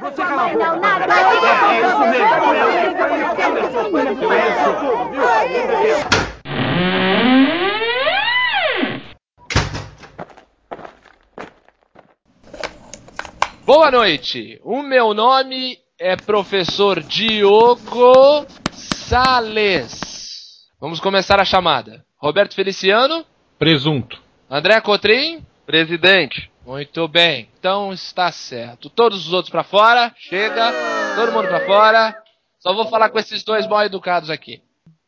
Você cala a boca. Não, nada. É isso mesmo. É isso tudo, viu? Boa noite. O meu nome é professor Diogo Sales. Vamos começar a chamada. Roberto Feliciano, Presunto. André Cotrim, Presidente. Muito bem, então está certo. Todos os outros pra fora, chega, todo mundo pra fora. Só vou falar com esses dois mal educados aqui.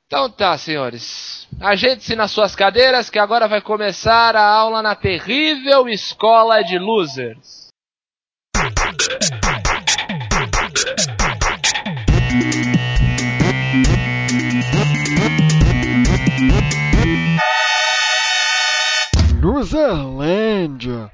Então tá, senhores. Ajeite-se nas suas cadeiras que agora vai começar a aula na terrível escola de losers. Luzerlândia.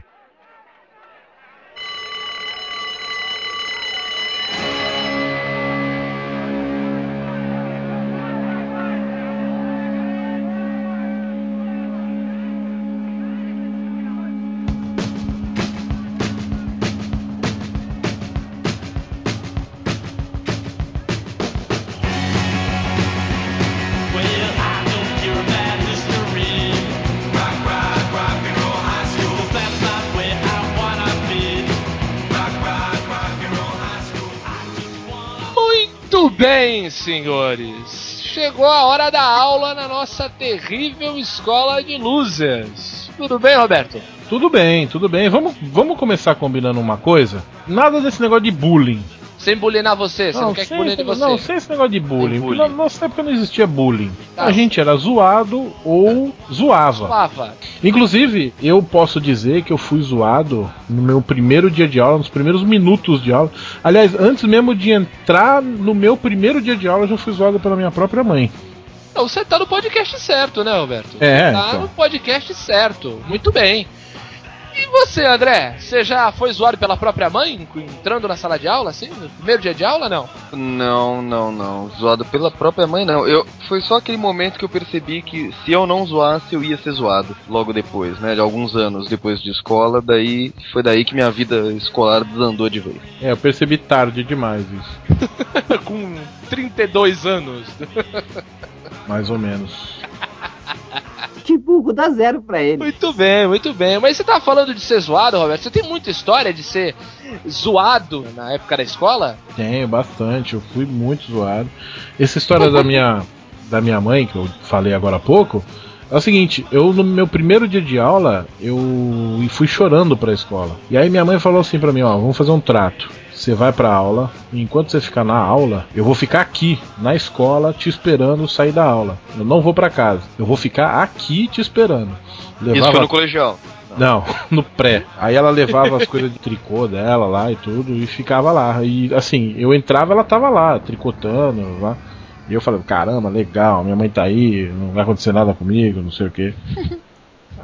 Muito bem, senhores. Chegou a hora da aula na nossa terrível escola de losers. Tudo bem, Roberto? Tudo bem, tudo bem. Vamos, vamos começar combinando uma coisa? Nada desse negócio de bullying. Sem bulinar você, você não, quer que bullying você. não, sem esse negócio de bullying. Bullying. Na nossa época não existia bullying. Tá. A gente era zoado ou zoava. Lava. Inclusive, eu posso dizer que eu fui zoado no meu primeiro dia de aula, nos primeiros minutos de aula. Aliás, antes mesmo de entrar no meu primeiro dia de aula, eu já fui zoado pela minha própria mãe. Não, você tá no podcast certo, né, Roberto? É, Você tá então. no podcast certo. Muito bem. E você, André? Você já foi zoado pela própria mãe, entrando na sala de aula, assim? No primeiro dia de aula, não? Não, não, não. Zoado pela própria mãe, não. Eu, foi só aquele momento que eu percebi que se eu não zoasse, eu ia ser zoado. Logo depois, né? De alguns anos depois de escola. Daí foi daí que minha vida escolar desandou de vez. É, eu percebi tarde demais isso. Com 32 anos. Mais ou menos. Que burro, dá zero pra ele. Muito bem, muito bem. Mas você tá falando de ser zoado, Roberto? Você tem muita história de ser zoado na época da escola? Tenho bastante, eu fui muito zoado. Essa história da minha, da minha mãe, que eu falei agora há pouco, é o seguinte, eu no meu primeiro dia de aula, eu fui chorando pra escola. E aí minha mãe falou assim pra mim, ó, vamos fazer um trato. Você vai pra aula, e enquanto você ficar na aula, eu vou ficar aqui, na escola, te esperando sair da aula. Eu não vou pra casa. Eu vou ficar aqui te esperando. Isso foi no colegial. Não, no pré. Aí ela levava as coisas de tricô dela lá e tudo e ficava lá. E assim, eu entrava, ela tava lá, tricotando lá. E eu falei, caramba, legal, minha mãe tá aí, não vai acontecer nada comigo, não sei o quê.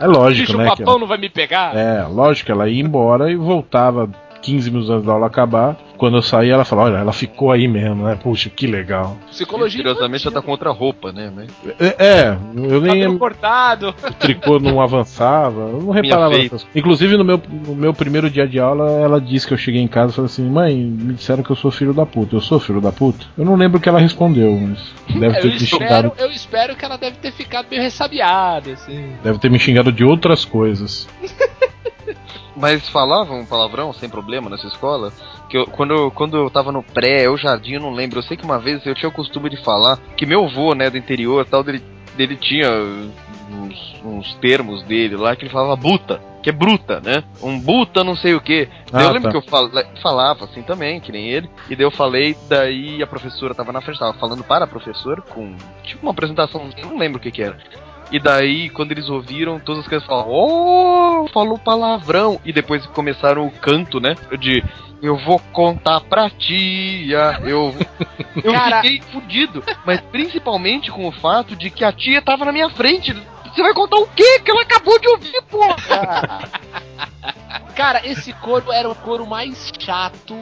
É lógico, Bicho, né? o papão ela- não vai me pegar? É, lógico ela ia embora e voltava 15 minutos antes da aula acabar. Quando eu saí, ela falou, olha, ela ficou aí mesmo, né? Puxa, que legal. Psicologia. Misteriosamente ela tá contra a roupa, né? É, é, eu nem Cabelo cortado. o tricô não avançava, eu não reparava nessas coisas. Inclusive no meu, no meu primeiro dia de aula, ela disse que eu cheguei em casa e falei assim: mãe, me disseram que eu sou filho da puta. Eu sou filho da puta? Eu não lembro o que ela respondeu, mas deve ter eu, me espero, xingado. eu espero que ela deve ter ficado meio ressabiada, assim. Deve ter me xingado de outras coisas. Mas falavam palavrão sem problema nessa escola? Que eu, quando, eu- quando eu tava no pré, ou jardim, eu não lembro. Eu sei que uma vez eu tinha o costume de falar que meu avô, né, do interior tal, dele, dele tinha uns, uns termos dele lá que ele falava buta, que é bruta, né? Um buta não sei o que. Ah, eu lembro tá. que eu fala- falava assim também, que nem ele. E daí eu falei, daí a professora tava na frente, tava falando para a professora com tipo uma apresentação, eu não lembro o que que era. E daí, quando eles ouviram, todas as crianças falaram, oh, falou palavrão. E depois começaram o canto, né? De eu vou contar pra tia. Eu, eu Cara- fiquei fudido. Mas principalmente com o fato de que a tia tava na minha frente. Você vai contar o quê? Que ela acabou de ouvir, porra! Cara, esse coro era o coro mais chato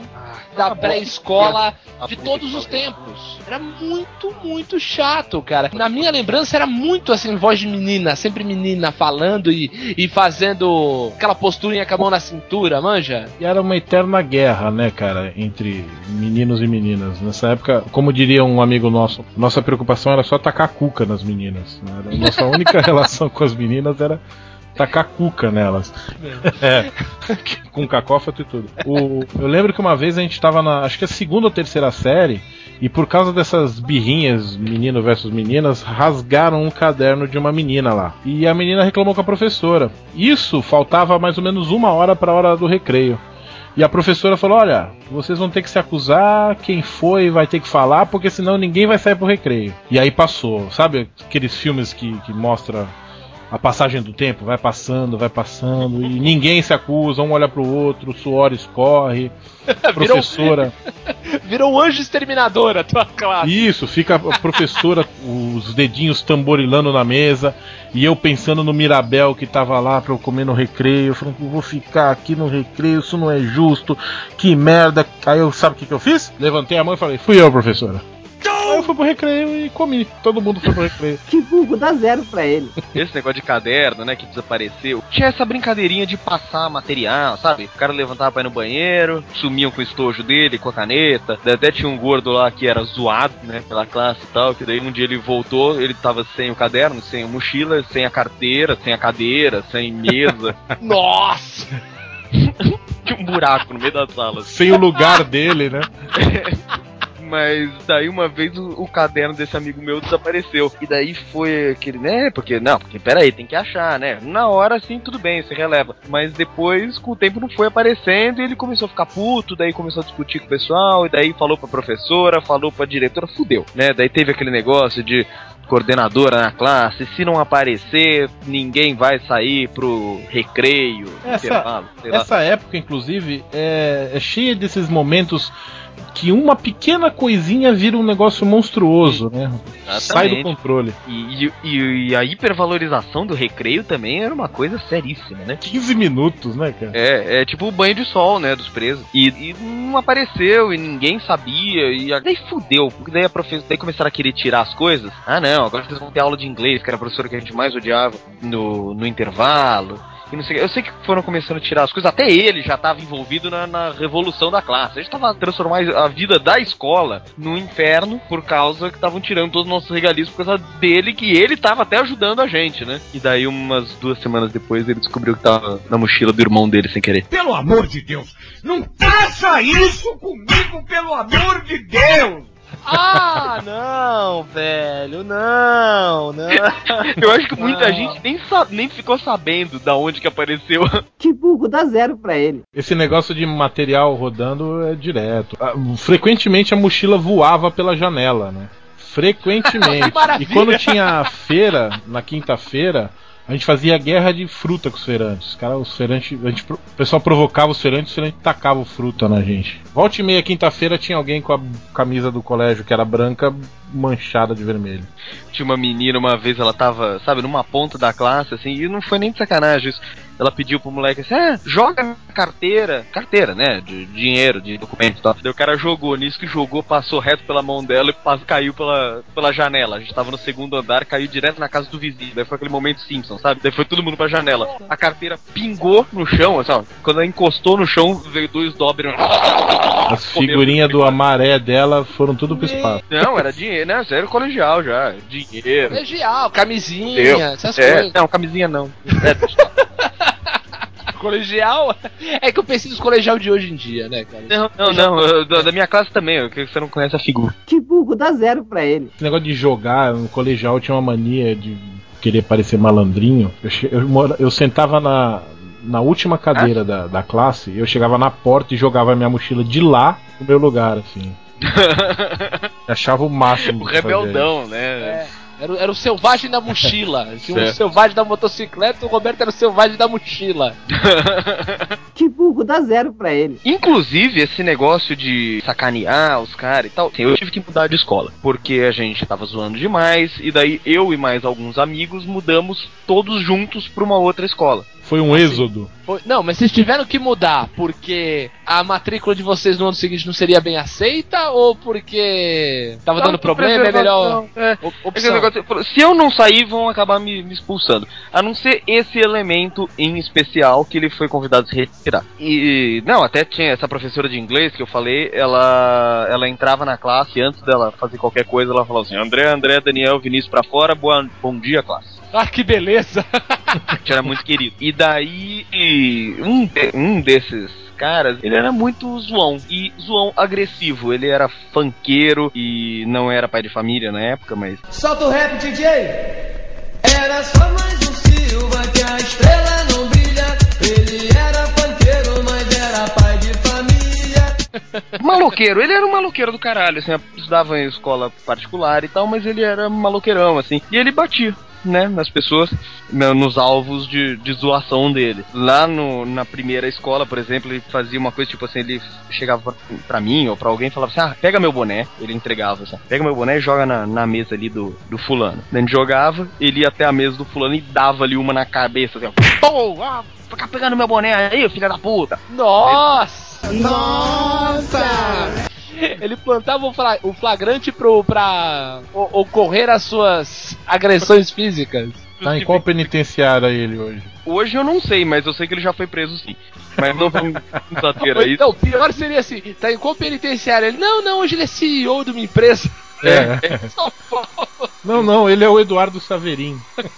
da pré-escola de todos os tempos. Era muito, muito chato, cara. Na minha lembrança era muito assim, voz de menina, sempre menina falando e, e fazendo aquela posturinha com a mão na cintura, manja? E era uma eterna guerra, né, cara, entre meninos e meninas. Nessa época, como diria um amigo nosso, nossa preocupação era só tacar cuca nas meninas. né? Era A nossa única relação com as meninas era tacar cuca nelas. É. Com cacófato e tudo. O- eu lembro que uma vez a gente tava na. Acho que a segunda ou terceira série. E por causa dessas birrinhas, menino versus meninas, rasgaram um caderno de uma menina lá. E a menina reclamou com a professora. Isso faltava mais ou menos uma hora para a hora do recreio. E a professora falou: Olha, vocês vão ter que se acusar, quem foi vai ter que falar, porque senão ninguém vai sair pro recreio. E aí passou, sabe aqueles filmes que, que mostra a passagem do tempo? Vai passando, vai passando, e ninguém se acusa, um olha pro outro, o suor escorre, professora. Virou um anjo exterminador a tua classe. Isso, fica a professora, os dedinhos tamborilando na mesa, e eu pensando no Mirabel que tava lá pra eu comer no recreio, falando que vou ficar aqui no recreio, isso não é justo, que merda. Aí eu, sabe o que, que eu fiz? Levantei a mão e falei, fui eu, professora. Aí eu fui pro recreio e comi. Todo mundo foi pro recreio. Que burro dá zero pra ele. Esse negócio de caderno, né, que desapareceu. Tinha essa brincadeirinha de passar material, sabe? O cara levantava pra ir no banheiro, sumiam com o estojo dele, com a caneta. Até tinha um gordo lá que era zoado, né, pela classe e tal, que daí um dia ele voltou, ele tava sem o caderno, sem a mochila, sem a carteira, sem a cadeira, sem mesa. Nossa! tinha um buraco no meio da sala. Sem o lugar dele, né? Mas daí uma vez o, o caderno desse amigo meu desapareceu. E daí foi aquele, né? Porque, não, porque peraí, tem que achar, né? Na hora assim, tudo bem, se releva. Mas depois, com o tempo, não foi aparecendo e ele começou a ficar puto, daí começou a discutir com o pessoal, e daí falou pra professora, falou pra diretora, fudeu, né? Daí teve aquele negócio de coordenadora na classe, se não aparecer, ninguém vai sair pro recreio, Essa- intervalo, sei lá. Essa época, inclusive, é, é cheia desses momentos que uma pequena coisinha vira um negócio monstruoso, né? Sai do Exatamente. controle. E, e- e a hipervalorização do recreio também era uma coisa seríssima, né? 15 minutos, né, cara? É, é tipo o banho de sol, né, dos presos. E, e não apareceu, e ninguém sabia, e a- daí fudeu, porque daí a professora, daí começaram a querer tirar as coisas. Ah não, agora vocês vão ter aula de inglês, que era a professora que a gente mais odiava no, no intervalo. E não sei, eu sei que foram começando a tirar as coisas, até ele já estava envolvido na, na revolução da classe. A gente tava transformando a vida da escola num inferno por causa que estavam tirando todos os nossos regalias por causa dele, que ele tava até ajudando a gente, né? E daí, umas duas semanas depois, ele descobriu que tava na mochila do irmão dele sem querer. Pelo amor de Deus, não faça isso comigo, pelo amor de Deus! Ah, não, velho, não, não. Eu acho que muita Ah. gente nem, nem ficou sabendo da onde que apareceu. Que burro dá zero pra ele. Esse negócio de material rodando é direto. Ah, Frequentemente a mochila voava pela janela, né? Frequentemente. E quando tinha a feira, na quinta-feira, a gente fazia guerra de fruta com os feirantes. Os caras, os feirantes, a gente, o pessoal provocava os feirantes, os feirantes tacavam fruta na gente. Volta e meia, quinta-feira, tinha alguém com a camisa do colégio que era branca, manchada de vermelho. Tinha uma menina uma vez, ela tava, sabe, numa ponta da classe, assim, e não foi nem de sacanagem isso. Ela pediu pro moleque assim, ah, joga carteira, carteira, né, de dinheiro, de documento e tal. Daí o cara jogou, nisso que jogou, passou reto pela mão dela e pas- caiu pela, pela janela. A gente tava no segundo andar, caiu direto na casa do vizinho. Daí foi aquele momento Simpson, sabe? Daí foi todo mundo pra janela. A carteira pingou no chão, assim, ó, quando ela encostou no chão, veio dois dobres. As figurinhas do Amaré dela foram tudo pro espaço. Não, era dinheiro, né? Sério colegial já. Dinheiro. Colegial, camisinha, Deu. essas É, coisas. não, camisinha não. É. Colegial? É que eu pensei nos colegial de hoje em dia, né, cara? não, não, não. eu- da, minha classe também, eu que você não conhece a figura. Que burro dá zero pra ele. Esse negócio de jogar no colegial eu tinha uma mania de querer parecer malandrinho. Eu, eu, mora- eu sentava na, na última cadeira da, da classe, eu chegava na porta e jogava a minha mochila de lá no meu lugar, assim. Achava o máximo. o rebeldão, né? É. Era, o- era o selvagem da mochila. Tinha o Certo. selvagem da motocicleta, o Roberto era o selvagem da mochila. Que burro dá zero pra ele. Inclusive, esse negócio de sacanear os caras e tal, assim, eu tive que mudar de escola. Porque a gente tava zoando demais, e daí eu e mais alguns amigos mudamos todos juntos pra uma outra escola. Foi um êxodo. Não, mas vocês tiveram que mudar porque a matrícula de vocês no ano seguinte não seria bem aceita ou porque tava dando problema? É melhor. É, opção. negócio, se eu não sair, vão acabar me, me expulsando. A não ser esse elemento em especial que ele foi convidado a se retirar. E, não, até tinha essa professora de inglês que eu falei, ela, ela entrava na classe e antes dela fazer qualquer coisa, ela falava assim: André, André, Daniel, Vinícius pra fora, boa, bom dia, classe. Ah, que beleza! A gente era muito querido. E daí, um, de- um desses caras, ele era muito zoão. E zoão agressivo. Ele era funkeiro e não era pai de família na época, mas Solta o rap, DJ! Era só mais um Silva que a estrela não brilha. Ele era panqueiro, mas era pai de família. Maloqueiro, ele era um maloqueiro do caralho, assim, estudava em escola particular e tal, mas ele era maloqueirão, assim. E ele batia, né, nas pessoas, na- nos alvos de, de zoação dele. Lá no, na primeira escola, por exemplo, ele fazia uma coisa tipo assim, ele chegava pra, pra mim ou pra alguém e falava assim, ah, pega meu boné, ele entregava assim, pega meu boné e joga na, na mesa ali do, do fulano. Daí a gente jogava, ele ia até a mesa do fulano e dava ali uma na cabeça, assim, ó, pô, ah, fica pegando meu boné aí, filha da puta. Nossa! Nossa! Ele plantava o, fla- o flagrante pro, pra o- ocorrer as suas agressões físicas. Tá em qual penitenciária ele hoje? Hoje eu não sei, mas eu sei que ele já foi preso sim. Mas não vamos nos ater Ou a isso. então, pior seria assim: tá em qual penitenciária? Ele, não, não, hoje ele é CEO de uma empresa. É. Paulo. Não, não, ele é o Eduardo Saverin.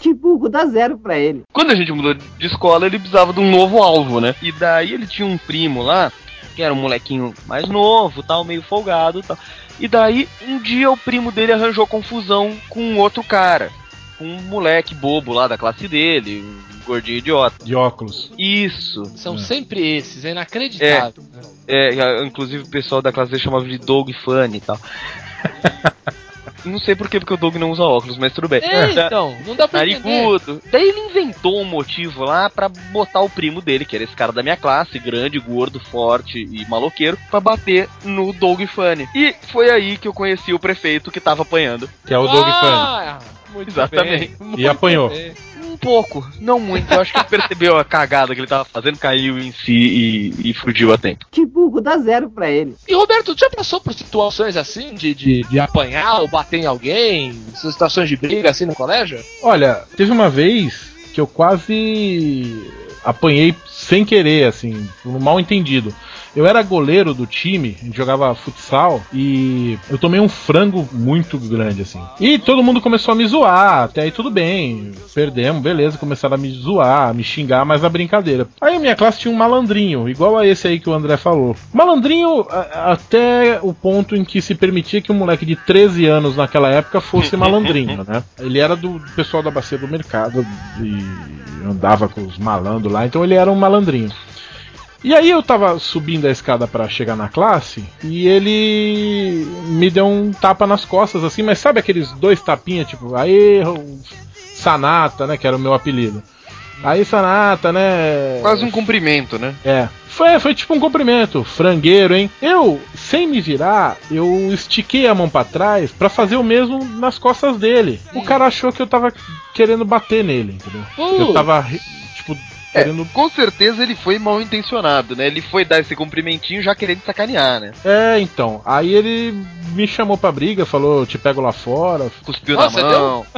Que burro dá zero pra ele. Quando a gente mudou de escola, ele precisava de um novo alvo, né? E daí ele tinha um primo lá, que era um molequinho mais novo, tal, meio folgado, tal. E daí, um dia o primo dele arranjou confusão com um outro cara. Com um moleque bobo lá da classe dele, um gordinho idiota. De óculos. Isso. São É. sempre esses, é inacreditável. É, a- inclusive o pessoal da classe dele chamava de Doug Funny e tal. não sei por quê, porque o Doug não usa óculos, mas tudo bem. É, então, não dá pra entender. Narigudo. Daí ele inventou um motivo lá pra botar o primo dele, que era esse cara da minha classe, grande, gordo, forte e maloqueiro, pra bater no Doug Funny. E foi aí que eu conheci o prefeito que tava apanhando. Que é o Doug Funny. Muito Exatamente. bem, E apanhou. bem. Um pouco, não muito. Eu acho que ele percebeu a cagada que ele tava fazendo, caiu em si e, e fugiu a tempo. Que burro dá zero pra ele. E Roberto, tu já passou por situações assim de, de, de apanhar ou bater em alguém? Situações de briga assim no colégio? Olha, teve uma vez que eu quase apanhei sem querer, assim, por um mal entendido. Eu era goleiro do time, a gente jogava futsal e eu tomei um frango muito grande, assim. E todo mundo começou a me zoar, até aí tudo bem, perdemos, beleza, começaram a me zoar, a me xingar, mas na brincadeira. Aí a minha classe tinha um malandrinho, igual a esse aí que o André falou. Malandrinho a- até o ponto em que se permitia que um moleque de 13 anos naquela época fosse malandrinho, né? Ele era do pessoal da bacia do mercado e andava com os malandros lá, então ele era um malandrinho. E aí eu tava subindo a escada pra chegar na classe e ele me deu um tapa nas costas assim, mas sabe aqueles dois tapinhas tipo, aí Sanata, né, que era o meu apelido. Aí Sanata, né? Quase um cumprimento, né? É. Foi, foi tipo um cumprimento, frangueiro, hein? Eu, sem me virar, eu estiquei a mão pra trás pra fazer o mesmo nas costas dele. O cara achou que eu tava querendo bater nele, entendeu? Eu tava, querendo. Com certeza ele foi mal intencionado, né? Ele foi dar esse cumprimentinho já querendo sacanear, né? É, então. Aí ele me chamou pra briga, falou: te pego lá fora. Cuspiu Nossa, na mão.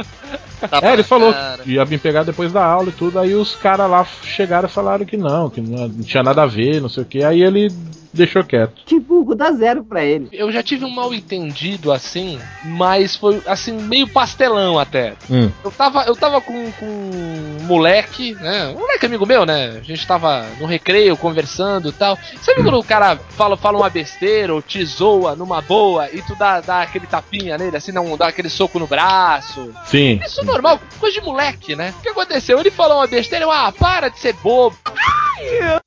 É, ele falou cara. que ia me pegar depois da aula e tudo. Aí os caras lá chegaram e falaram que não, que não não tinha nada a ver, não sei o que. Aí ele deixou quieto. Que burro dá zero pra ele. Eu já tive um mal entendido assim, mas foi assim, meio pastelão até. Hum. Eu tava, eu tava com, com um moleque, né? Um moleque amigo meu, né? A gente tava no recreio conversando e tal. Sabe quando o cara fala, fala uma besteira ou te zoa numa boa e tu dá, dá aquele tapinha nele, assim, não dá aquele soco no braço? Sim. Isso é normal, coisa de moleque, né? O que aconteceu? Ele falou uma besteira, eu, ah, para de ser bobo.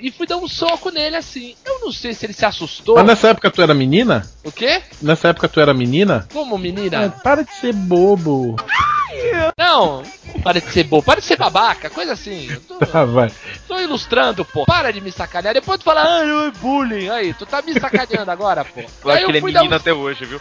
E fui dar um soco nele assim. Eu não sei se ele se assustou. Mas nessa época tu era menina? O quê? Nessa época tu era menina? Como Ah, menina? para de ser bobo. Não, para de ser bobo, para de ser babaca, coisa assim. Eu tô, Tá, vai. tô ilustrando, pô. Para de me sacanear. Depois tu fala, ah, não é bullying. Aí, tu tá me sacaneando agora, pô. Eu acho Aí que ele é menino um- até hoje, viu?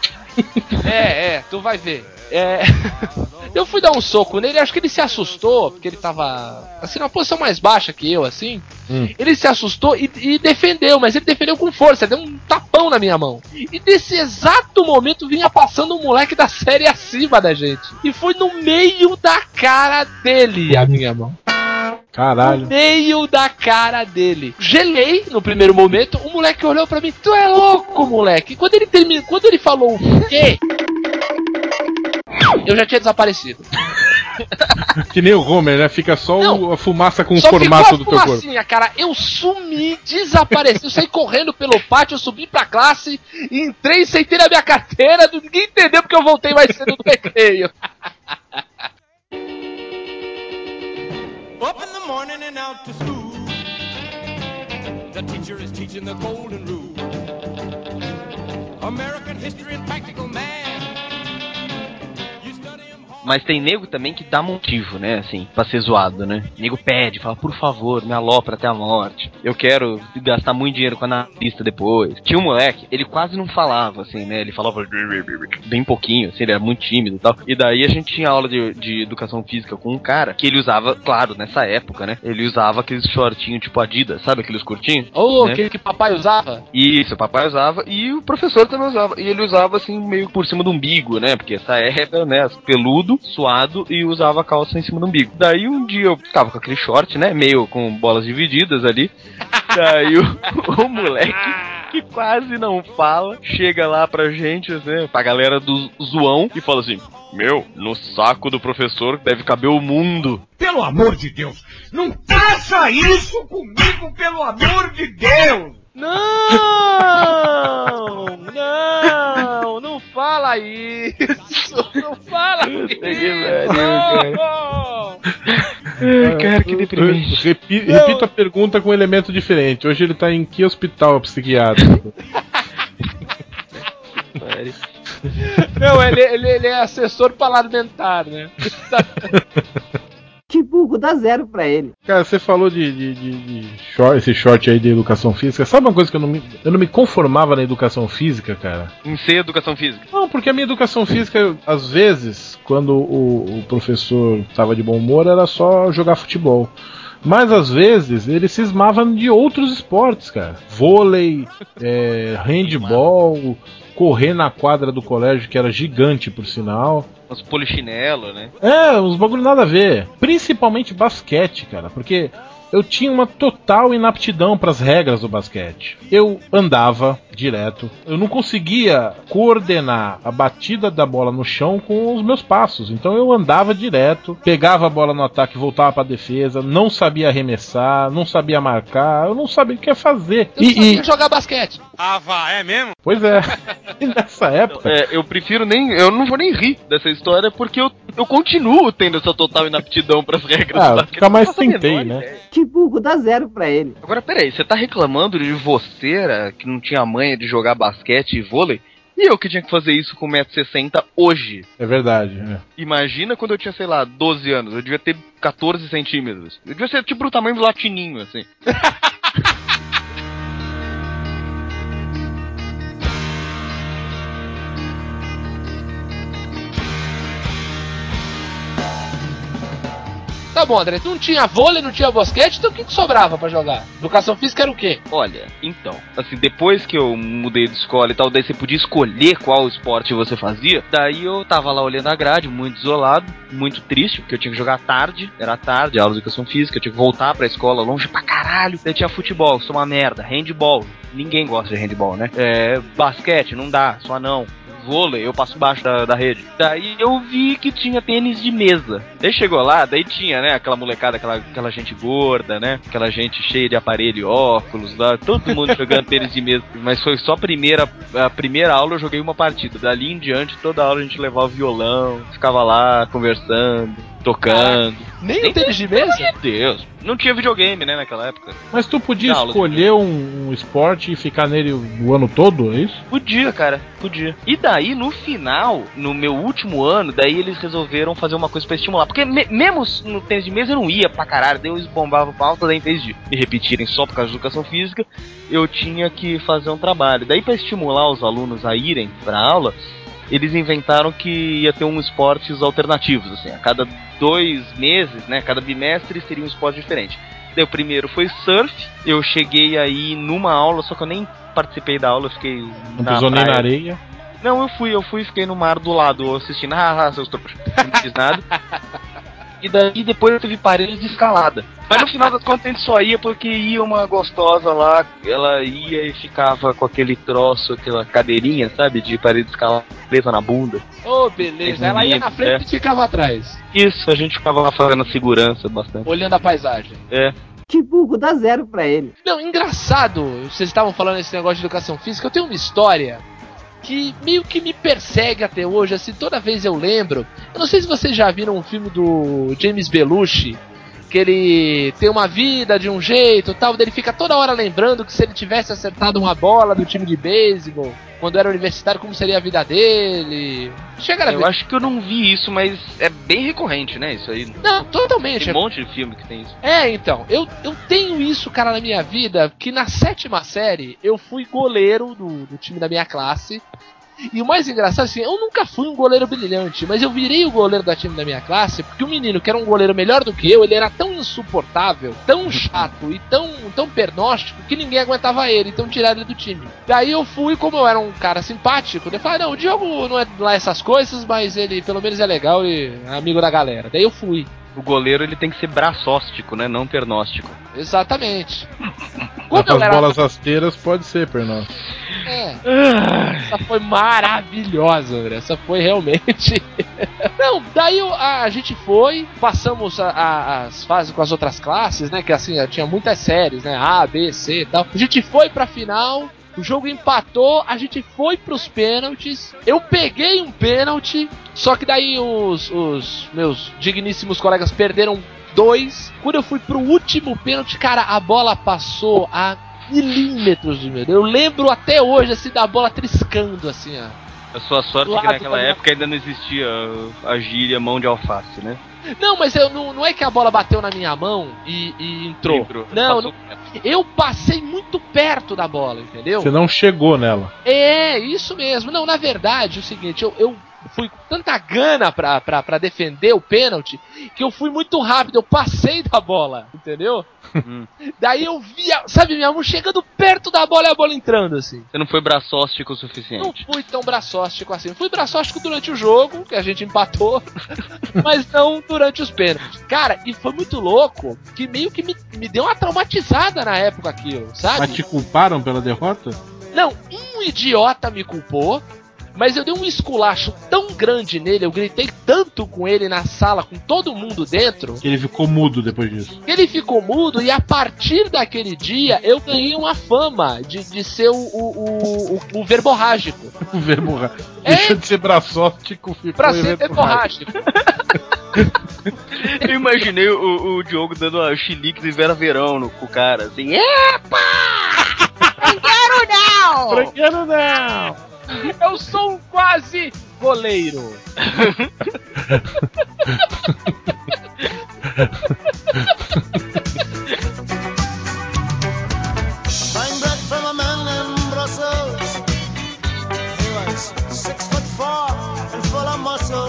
É, é, tu vai ver. É. Eu fui dar um soco nele, acho que ele se assustou, porque ele tava assim numa posição mais baixa que eu, assim. Hum. Ele se assustou e, e defendeu, mas ele defendeu com força, deu um tapão na minha mão. E nesse exato momento vinha passando um moleque da série acima da gente. E foi no meio da cara dele a minha mão. No Caralho. meio da cara dele. Gelei no primeiro momento, o moleque olhou pra mim, tu é louco, moleque. Quando ele terminou, quando ele falou o quê? Eu já tinha desaparecido. Que nem o Homer, né? Fica só o- Não. a fumaça com o formato do teu corpo. fumacinha, cara. Eu sumi, desapareci. Eu saí correndo pelo pátio, eu subi pra classe, entrei, sentei na minha carteira. Ninguém entendeu porque eu voltei mais cedo do recreio. Up in the morning and out to school. The teacher is teaching the golden rule. American history and practical math. Mas tem nego também que dá motivo, né? Assim, pra ser zoado, né? Nego pede, fala, por favor, me alopra até a morte. Eu quero gastar muito dinheiro com a analista depois. Tinha um moleque, ele quase não falava, assim, né? Ele falava bem pouquinho, assim, ele era muito tímido e tal. E daí a gente tinha aula de, de educação física com um cara que ele usava, claro, nessa época, né? Ele usava aqueles shortinhos tipo Adidas, sabe aqueles curtinhos? Ô, Né? aquele que papai usava. Isso, papai usava e o professor também usava. E ele usava assim, meio por cima do umbigo, né? Porque essa época, né? Peludo, suado e usava a calça em cima do umbigo. Daí um dia eu ficava com aquele short, né? Meio com bolas divididas ali. Daí o, o moleque, que quase não fala, chega lá pra gente, né? Pra galera do zoão e fala assim: Meu, no saco do professor deve caber o mundo. Pelo amor de Deus, não faça isso comigo, pelo amor de Deus! Não! Não! Não fala isso! Não fala isso! Ai, cara, que deprimente. Repi- repito a pergunta com um elemento diferente. Hoje ele tá em que hospital psiquiátrico? Não, ele, ele, ele é assessor parlamentar, né? Que burro, dá zero pra ele. Cara, você falou de, de, de- de short- esse short aí de educação física. Sabe uma coisa que eu não me, eu não me conformava na educação física, cara? Em ser educação física. Não, porque a minha educação física, às vezes, quando o, o professor tava de bom humor, era só jogar futebol. Mas às vezes ele cismava de outros esportes, cara. Vôlei, é, handball, correr na quadra do colégio, que era gigante por sinal. Uns polichinelo, né? É, uns bagulho nada a ver. Principalmente basquete, cara, porque eu tinha uma total inaptidão pras regras do basquete. Eu andava direto, eu não conseguia coordenar a batida da bola no chão com os meus passos. Então eu andava direto, pegava a bola no ataque, voltava pra defesa, não sabia arremessar, não sabia marcar, eu não sabia o que fazer. Eu E, sabia e- jogar basquete. Ah, vá, é mesmo? pois é, e nessa época É, eu prefiro nem. Eu não vou nem rir dessa história porque eu, eu continuo tendo essa total inaptidão pras regras Ah, do basquete. nunca mais tentei, né? ideia. Que burro, dá zero pra ele. Agora, peraí, você tá reclamando de você que não tinha manha de jogar basquete e vôlei? E eu que tinha que fazer isso com 1,60m hoje? é verdade. é. Imagina quando eu tinha, sei lá, 12 anos. Eu devia ter 14 centímetros. Eu devia ser tipo o tamanho do latininho, assim. Tá bom, André, não tinha vôlei, não tinha basquete, então o que, que sobrava pra jogar? Educação física era o quê? Olha, então, assim, depois que eu mudei de escola e tal, daí você podia escolher qual esporte você fazia. Daí eu tava lá olhando a grade, muito isolado, muito triste, porque eu tinha que jogar tarde, era tarde, aula de educação física, eu tinha que voltar pra escola longe pra caralho. Daí tinha futebol, sou uma merda, handball, ninguém gosta de handball, né? É, basquete, não dá, só não. Vôlei, eu passo baixo da, da rede. Daí eu vi que tinha tênis de mesa. Daí chegou lá, daí tinha, né, aquela molecada, aquela, aquela gente gorda, né? Aquela gente cheia de aparelho e óculos, lá, todo mundo jogando tênis de mesa. Mas foi só a primeira, a primeira aula eu joguei uma partida. Dali em diante, toda aula a gente levava violão, ficava lá conversando. Tocando. Nem, Nem o tênis de mesa? Meu Deus. Não tinha videogame, né, naquela época. Mas tu podia escolher um, um esporte e ficar nele o ano todo, é isso? Podia, cara, podia. E daí, no final, no meu último ano, daí eles resolveram fazer uma coisa pra estimular. Porque me- mesmo no tênis de mesa eu não ia pra caralho, daí eles bombavam pauta, daí em vez de me repetirem só por causa de educação física, eu tinha que fazer um trabalho. Daí pra estimular os alunos a irem pra aula, eles inventaram que ia ter uns esportes alternativos, assim, a cada dois meses, né, cada bimestre seria um esporte diferente. Daí o primeiro foi surf, eu cheguei aí numa aula, só que eu nem participei da aula, eu fiquei Não na pisou nem na areia. Não, eu fui, eu fui e fiquei no mar do lado assistindo, ah, ah, seus trouxas, não fiz nada. E daí depois eu teve parede de escalada. Mas no final das contas a gente só ia porque ia uma gostosa lá, ela ia e ficava com aquele troço, aquela cadeirinha, sabe, de parede de escalada presa na bunda. Ô, beleza. Ela ia na frente É. e ficava atrás, Isso, a gente ficava lá fazendo a segurança bastante. olhando a paisagem. É. Que burro, dá zero pra ele. Não, engraçado, vocês estavam falando esse negócio de educação física, eu tenho uma história que meio que me persegue até hoje, assim, toda vez eu lembro. Eu não sei se vocês já viram um filme do James Belushi, que ele tem uma vida de um jeito e tal, ele fica toda hora lembrando que se ele tivesse acertado uma bola do time de beisebol, quando era universitário, como seria a vida dele. Chega a Eu ver. acho que eu não vi isso, mas é bem recorrente, né? Isso aí. Não, totalmente. Tem um monte de filme que tem isso. É, então, eu, eu tenho isso, cara, na minha vida, que na sétima série eu fui goleiro do, do time da minha classe. E o mais engraçado, assim, eu nunca fui um goleiro brilhante, mas eu virei o goleiro da time da minha classe porque o menino, que era um goleiro melhor do que eu, ele era tão insuportável, tão chato e tão, tão pernóstico que ninguém aguentava ele, então tiraram ele do time. Daí eu fui, como eu era um cara simpático, eu falei, ah, não, o Diogo não é lá essas coisas, mas ele pelo menos é legal e é amigo da galera. Daí eu fui. O goleiro ele tem que ser braçóstico, né? Não pernóstico. Exatamente. Eu as era bolas rasteiras pode ser, Pernão. É, essa foi maravilhosa, André. Essa foi realmente. Não, daí a, a gente foi, passamos a- a- as fases com as outras classes, né? Que assim, tinha muitas séries, né? A, B, C e tal. A gente foi pra final. O jogo empatou, a gente foi pros pênaltis. Eu peguei um pênalti, só que daí os, os meus digníssimos colegas perderam dois. Quando eu fui pro último pênalti, cara, a bola passou a milímetros do meu. Eu lembro até hoje, assim, da bola triscando, assim, ó. A sua sorte é Lado que naquela época ainda não existia a gíria mão de alface, né? Não, mas eu, não, não é que a bola bateu na minha mão e, e entrou. Entrou. Não, não, eu passei muito perto da bola, entendeu? Você não chegou nela. É, isso mesmo. Não, na verdade, é o seguinte, eu, eu fui com tanta gana pra, pra, pra defender o pênalti que eu fui muito rápido, eu passei da bola, entendeu? Hum. Daí eu vi, a- sabe, minha mão chegando perto da bola e a bola entrando, assim. Você não foi braçóstico o Não suficiente. fui tão braçóstico assim. Fui braçóstico durante o jogo, que a gente empatou, mas não durante os pênaltis. Cara, e foi muito louco que meio que me, me deu uma traumatizada na época aquilo, sabe? Mas te culparam pela derrota? Não, um idiota me culpou, mas eu dei um esculacho tão grande nele, eu gritei tanto com ele na sala, com todo mundo dentro, Que ele ficou mudo depois disso. que ele ficou mudo e a partir daquele dia eu ganhei uma fama de, de ser o, o, o, o verborrágico. O verbo ra- É? Deixou de ser braçóstico, ficou Pra ser verborrágico. verborrágico. Eu imaginei o, o Diogo dando a chilique de Vera Verão no, com o cara, assim, é! Franqueiro não! Eu sou um quase goleiro. Brussels. Six foot four and full of muscle.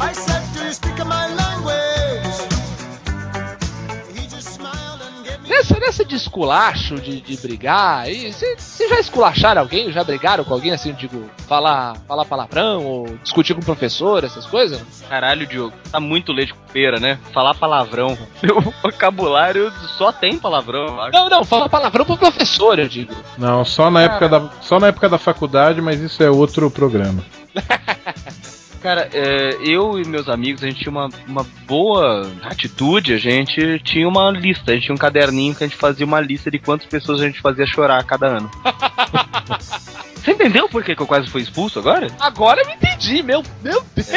I said, Do you speak my language? Nessa, de esculacho, de, de brigar, vocês já esculacharam alguém? Já brigaram com alguém assim, digo, falar, falar palavrão ou discutir com o professor, essas coisas? Caralho, Diogo, tá muito leite com pera, né? Falar palavrão. Meu vocabulário só tem palavrão, eu acho. Não, não, falar palavrão pro professor, eu digo. Não, só na, época da, só na época da faculdade, mas isso é outro programa. Cara, é, eu e meus amigos, a gente tinha uma, uma boa atitude, a gente tinha uma lista, a gente tinha um caderninho que a gente fazia uma lista de quantas pessoas a gente fazia chorar a cada ano. Você entendeu por que, que eu quase fui expulso agora? Agora eu entendi, meu, meu Deus.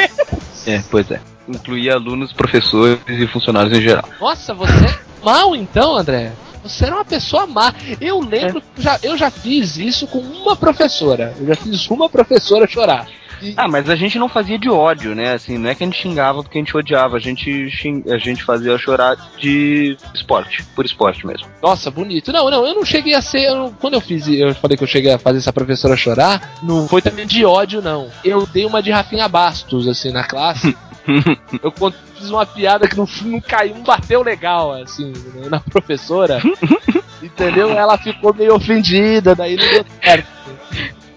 É, pois é. Incluía alunos, professores e funcionários em geral. Nossa, você é mal então, André. Você era uma pessoa má. Eu lembro que já, eu já fiz isso com uma professora. Eu já fiz uma professora chorar. E- Ah, mas a gente não fazia de ódio, né? Assim, não é que a gente xingava porque a gente odiava, a gente, xing... a gente fazia chorar de esporte, por esporte mesmo. Nossa, bonito. Não, não, eu não cheguei a ser. eu quando eu fiz, eu falei que eu cheguei a fazer essa professora chorar, não foi também de ódio, não. Eu dei uma de Rafinha Bastos, assim, na classe. eu fiz uma piada que não, não caiu, não bateu legal, assim, na professora. Entendeu? Ela ficou meio ofendida, daí não deu certo.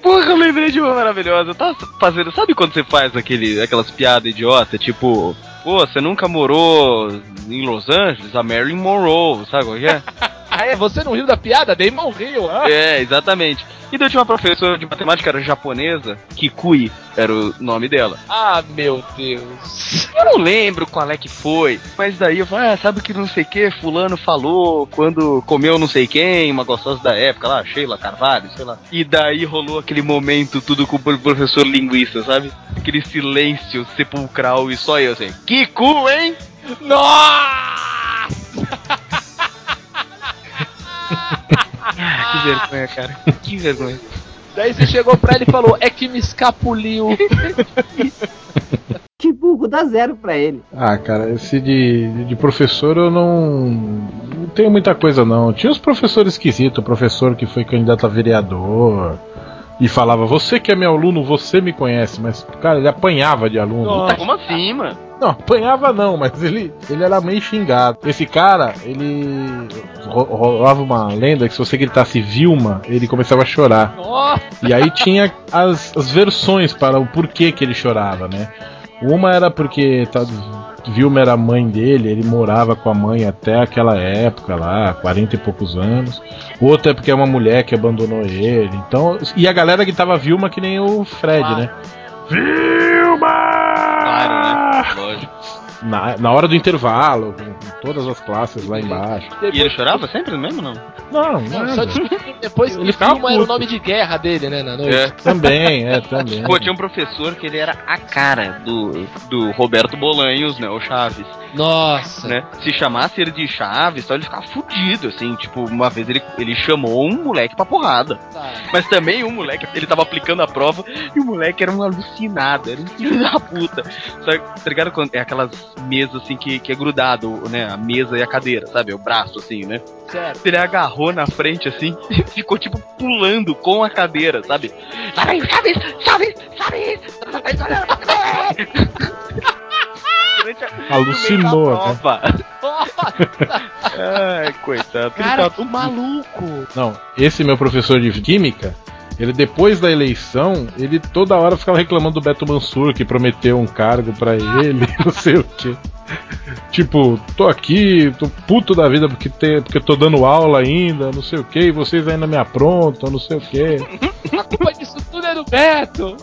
Porra, eu lembrei de uma maravilhosa. Eu tava fazendo. Sabe quando você faz aquele, aquelas piadas idiota? Tipo, pô, você nunca morou em Los Angeles? A Marilyn Monroe, sabe qual que é? Ah, é? Você não riu da piada? Damon riu. Ah. é, exatamente. E daí tinha uma professora de matemática, era japonesa, Kikui era o nome dela. ah, meu Deus. Eu não lembro qual é que foi, mas daí eu falei, ah, sabe que não sei o que, fulano falou quando comeu não sei quem, uma gostosa da época lá, Sheila Carvalho, sei lá. E daí rolou aquele momento tudo com o pro- professor linguista, sabe? Aquele silêncio sepulcral e só eu assim, cu, hein? Nossa! Que vergonha, cara. Que vergonha. Daí você chegou pra ele e falou: É que me escapuliu. Que burro, dá zero pra ele. Ah, cara, esse de, de professor eu não. Não tenho muita coisa não. Tinha uns professores esquisitos, professor que foi candidato a vereador e falava, você que é meu aluno, você me conhece, mas, cara, ele apanhava de aluno. Nossa. Como assim, mano? Não, apanhava não, mas ele, ele era meio xingado. Esse cara, ele. ro- Rolava uma lenda que se você gritasse Vilma, ele começava a chorar. Nossa! E aí tinha as, as versões para o porquê que ele chorava, né? Uma era porque tá, Vilma era a mãe dele, ele morava com a mãe até aquela época lá, 40 e poucos anos. Outra é porque é uma mulher que abandonou ele. Então, e a galera que tava Vilma que nem o Fred, Claro. né? Vilma! Claro, né? Lógico. Na, na hora do intervalo, com, com todas as classes lá embaixo. E ele chorava sempre mesmo, não? Não, Não, só descobri depois Ele ficava Vilma era o puto. nome de guerra dele, né, na noite. Também, é, também. Pô, tinha um professor que ele era a cara do, do Roberto Bolanhos, né? O Chaves. Nossa. né? Se chamasse ele de Chaves, só ele ficava fudido, assim. Tipo, uma vez ele, ele chamou um moleque pra porrada. Tá. Mas também um moleque, ele tava aplicando a prova e o moleque era um alucinado, era um filho da puta. Só, tá ligado? Quando é aquelas mesas assim que, que é grudado, né? A mesa e a cadeira, sabe? O braço, assim, né? Certo. Ele agarrou na frente assim e ficou tipo pulando com a cadeira, sabe? Chaves, Chaves, Chaves, Chaves! Durante a- Alucinou, né? Ai, coitado. Cara, tava maluco. Não, esse meu professor de química, ele depois da eleição, ele toda hora ficava reclamando do Beto Mansur, que prometeu um cargo pra ele, não sei o quê. Tipo, tô aqui, tô puto da vida porque, te, porque tô dando aula ainda, não sei o que, e vocês ainda me aprontam, não sei o que. A culpa disso é do Beto.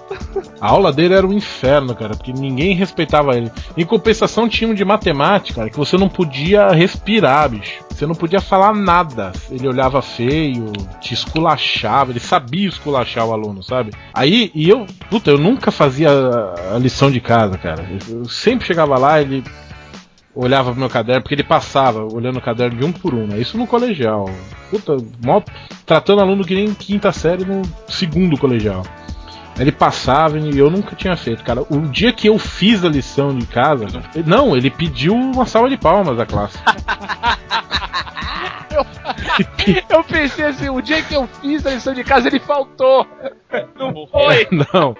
A aula dele era um inferno, cara, porque ninguém respeitava ele. Em compensação, tinha um de matemática, cara, que você não podia respirar, bicho. Você não podia falar nada. Ele olhava feio, te esculachava, ele sabia esculachar o aluno, sabe? Aí, e eu, puta, eu nunca fazia a- lição de casa, cara. Eu sempre chegava lá, ele olhava pro meu caderno, porque ele passava olhando o caderno de um por um, né? Isso no colegial. Puta, mó, tratando aluno que nem quinta série no segundo colegial. Ele passava e eu nunca tinha feito, cara. O dia que eu fiz a lição de casa, ele- não, ele pediu uma salva de palmas da classe. Eu pensei assim, o dia que eu fiz a lição de casa, ele faltou. Não foi? não.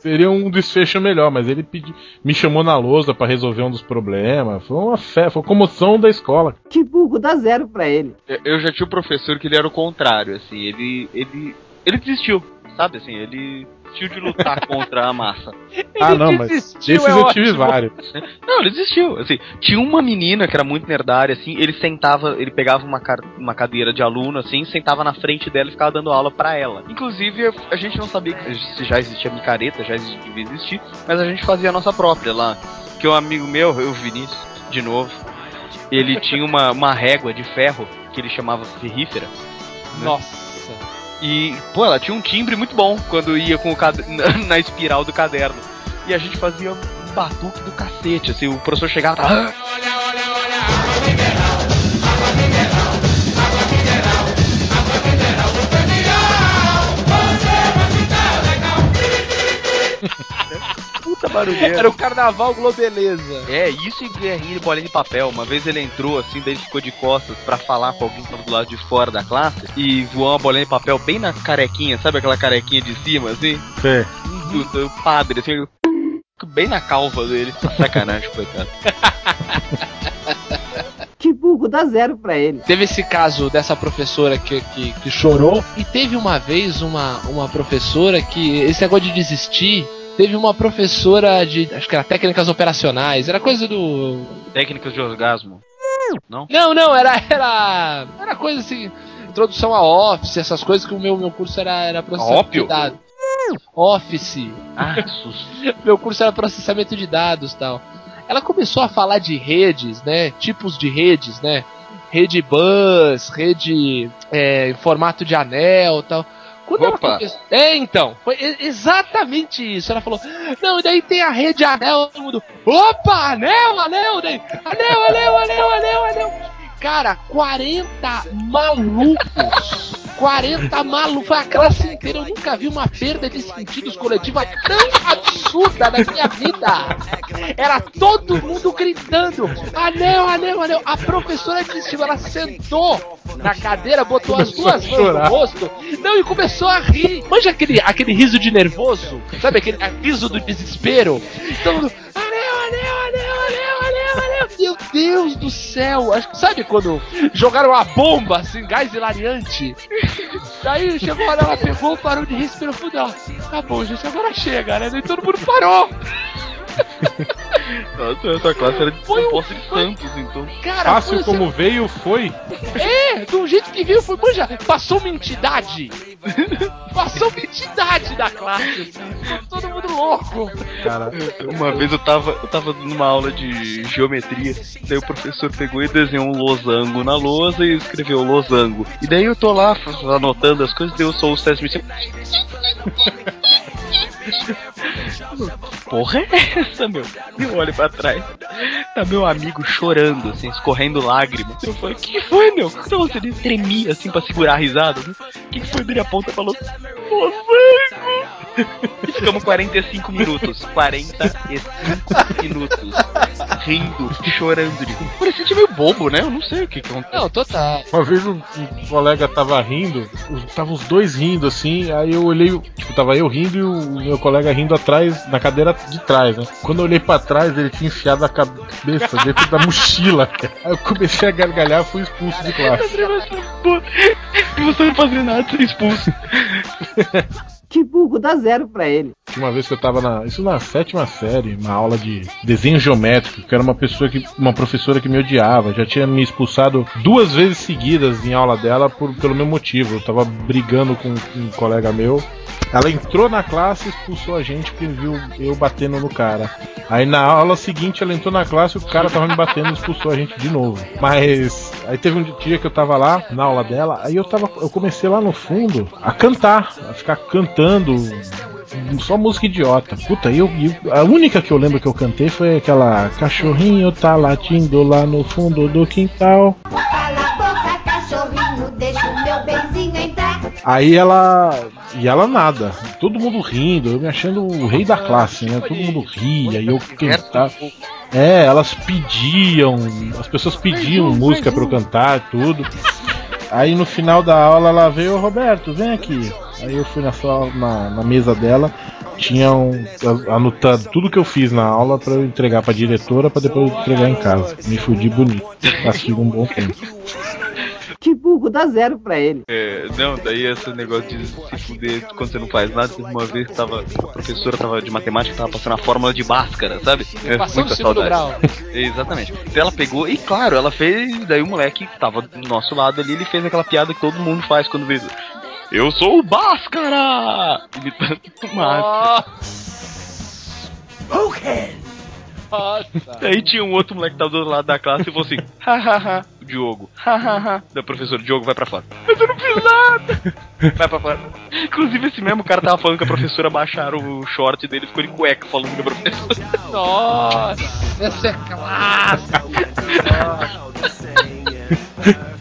Seria um desfecho melhor, mas ele pedi, me chamou na lousa pra resolver um dos problemas. Foi uma fé, foi comoção da escola. Que burro, dá zero pra ele. Eu- Eu já tinha um professor que ele era o contrário, assim, ele. ele. ele desistiu, sabe assim, ele desistiu de lutar contra a massa. ah, não, mas desistiu, esses é eu tive vários. Não, ele desistiu. Assim, tinha uma menina que era muito nerdária, assim, ele sentava, ele pegava uma, uma cadeira de aluno, assim, sentava na frente dela e ficava dando aula pra ela. Inclusive, a gente não sabia que- se já existia micareta, já devia existir, mas a gente fazia a nossa própria lá. Que um amigo meu, o Vinícius, de novo, ele tinha uma, uma régua de ferro que ele chamava ferrífera. Nossa. E, pô, ela tinha um timbre muito bom quando ia com o cade- na, espiral do caderno. E a gente fazia um batuque do cacete, assim, o professor chegava e tava, "Ah!" Puta barulheira. Era o carnaval Globeleza. É, isso e guerrinha de bolinha de papel. Uma vez ele entrou assim, daí ele ficou de costas pra falar com alguém que tava do lado de fora da classe e voou uma bolinha de papel bem na carequinha, sabe aquela carequinha de cima, assim? É. Do, do padre, assim, bem na calva dele. Sacanagem, coitado. Que burro, dá zero pra ele. Teve esse caso dessa professora que, que, que chorou. E teve uma vez uma, uma professora que. Esse negócio de desistir. Teve uma professora de. Acho que era técnicas operacionais. Era coisa do. Técnicas de orgasmo. Não? Não, não, era. Era. Era coisa assim. Introdução a Office, essas coisas que o meu, meu curso era, era processamento de dados. Office. Ah, que susto. Meu curso era processamento de dados tal. Ela começou a falar de redes, né? Tipos de redes, né? Rede bus, rede é, em formato de anel tal. Quando ela Opa. começou- É, então, foi exatamente isso. Ela falou: Não, e daí tem a rede anel, todo mundo. Opa, anel, anel, daí. Anel, anel, anel, anel, anel. Cara, 40 malucos. 40 malucos. Foi a classe inteira. Eu nunca vi uma perda de sentidos coletiva tão absurda na minha vida. Era todo mundo gritando: Anel, anel, anel. A professora desistiu. Ela sentou na cadeira, botou as duas mãos no rosto. Não, e começou a rir. Manja aquele, aquele riso de nervoso? Sabe aquele riso do desespero? Todo mundo. Anel, anel, anel, anel, anel. Meu Deus do céu. Sabe quando jogaram a bomba, assim, gás hilariante? Daí chegou a hora, ela pegou, parou de respirar fundo. Ela, tá bom, gente, agora chega, né? Daí todo mundo parou. Nossa, essa classe era de Foi um- de Santos, então. Cara, Fácil foi, como veio, foi. É, do jeito que veio, foi, manja, passou uma entidade. Passou uma entidade da classe, assim. Todo mundo louco. Cara, Uma vez eu tava, eu tava numa aula de geometria, daí o professor pegou e desenhou um losango na lousa e escreveu losango. E daí eu tô lá anotando as coisas, daí eu sou o César Messias. Porra é essa, meu? Eu olho pra trás, tá meu amigo chorando, assim, escorrendo lágrimas. Eu falei, que foi, meu? Então você ele tremia, assim, pra segurar a risada. né? O que foi dele? A ponta falou, losango! E ficamos 45 minutos. 45 minutos. Rindo, chorando. Digo, parecia meio bobo, né? Eu não sei o que que aconteceu. Não, total. uma vez um, um colega tava rindo, tava os dois rindo assim, aí eu olhei, tipo, tava eu rindo e o meu colega rindo atrás, na cadeira de trás, né? Quando eu olhei pra trás, ele tinha enfiado a cabeça dentro da mochila, cara. Aí eu comecei a gargalhar e fui expulso de classe. Você não fazer nada, ser expulso. Burro, dá zero pra ele. Uma vez que eu tava na. Isso na sétima série, uma aula de desenho geométrico, que era uma pessoa que. uma professora que me odiava. Já tinha me expulsado duas vezes seguidas em aula dela por, pelo meu motivo. Eu tava brigando com, com um colega meu. Ela entrou na classe e expulsou a gente porque viu eu batendo no cara. Aí na aula seguinte ela entrou na classe e o cara tava me batendo e expulsou a gente de novo. Mas aí teve um dia que eu tava lá na aula dela, aí eu tava. Eu comecei lá no fundo a cantar, a ficar cantando só música idiota. Puta, eu, eu- a única que eu lembro que eu cantei foi aquela Cachorrinho tá latindo lá no fundo do quintal. Cala a boca, cachorrinho, deixa o meu benzinho entrar. Aí ela. E ela nada. Todo mundo rindo, eu me achando o rei da classe, né? Todo mundo ria e eu cantava. É, elas pediam, as pessoas pediam música pra eu cantar tudo. Aí no final da aula ela veio, "Ô, Roberto, vem aqui. Aí eu fui na, sala, na, na mesa dela, tinham a- anotado tudo que eu fiz na aula pra eu entregar pra diretora pra depois entregar em casa. Me fudi bonito. Castigo um bom tempo. Que burro, dá zero pra ele. É, não, daí esse negócio de se fuder quando você não faz nada. Teve uma vez que tava, a professora tava de matemática tava passando a fórmula de Bhaskara, sabe? É, muita saudade. Exatamente. Então ela pegou, e claro, ela fez. Daí o moleque que tava do nosso lado ali, ele fez aquela piada que todo mundo faz quando vê. Eu sou o Bhaskara! Imitando o Márcio. Nossa. Daí tinha um outro moleque que tava do outro lado da classe e falou assim: hahaha, Diogo. Da professora Diogo vai pra fora. Mas eu não fiz nada. Vai pra fora. Inclusive, esse mesmo cara tava falando que a professora baixaram o short dele e ficou de cueca falando com a professora. Nossa, essa é clássico.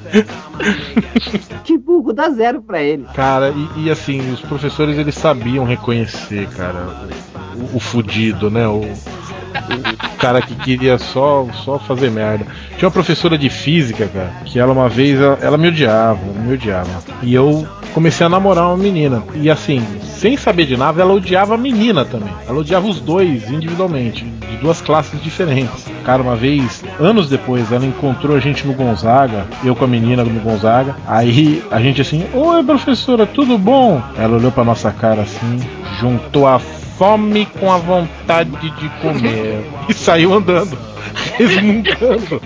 Que burro, dá zero pra ele. Cara, e, e assim, os professores eles sabiam reconhecer, cara, o, o, fudido, né? O, o cara que queria só, só fazer merda. Tinha uma professora de física, cara, que ela uma vez, ela, ela me odiava, me odiava. E eu comecei a namorar uma menina. E assim, sem saber de nada, ela odiava a menina também. Ela odiava os dois individualmente, de duas classes diferentes. Cara, uma vez, anos depois, ela encontrou a gente no Gonzaga, eu com a menina no Gonzaga. Aí a gente assim, oi professora, tudo bom? Ela olhou pra nossa cara assim, juntou a fome com a vontade de comer e saiu andando, resmungando.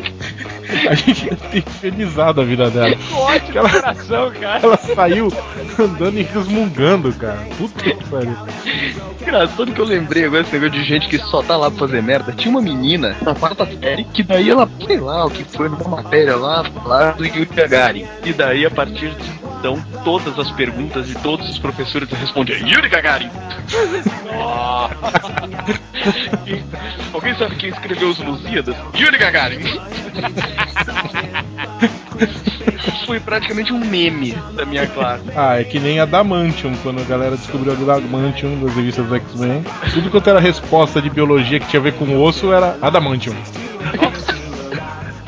A gente deve ter infernizado a vida dela. Ótimo Que ela- coração, cara. Ela saiu andando e resmungando, cara. Puta que pariu. Engraçado que eu lembrei agora esse negócio de gente que só tá lá pra fazer merda. Tinha uma menina na quarta série que daí ela, sei lá, o que foi numa matéria lá, lá do Yuri Gagarin. E daí a partir de então, todas as perguntas de todos os professores respondiam Yuri Gagarin. E- Alguém sabe quem escreveu os Lusíadas? Yuri Gagarin. Foi praticamente um meme da minha classe. Ah, é que nem Adamantium, quando a galera descobriu Adamantium das revistas do X-Men. Tudo quanto era resposta de biologia que tinha a ver com osso era Adamantium.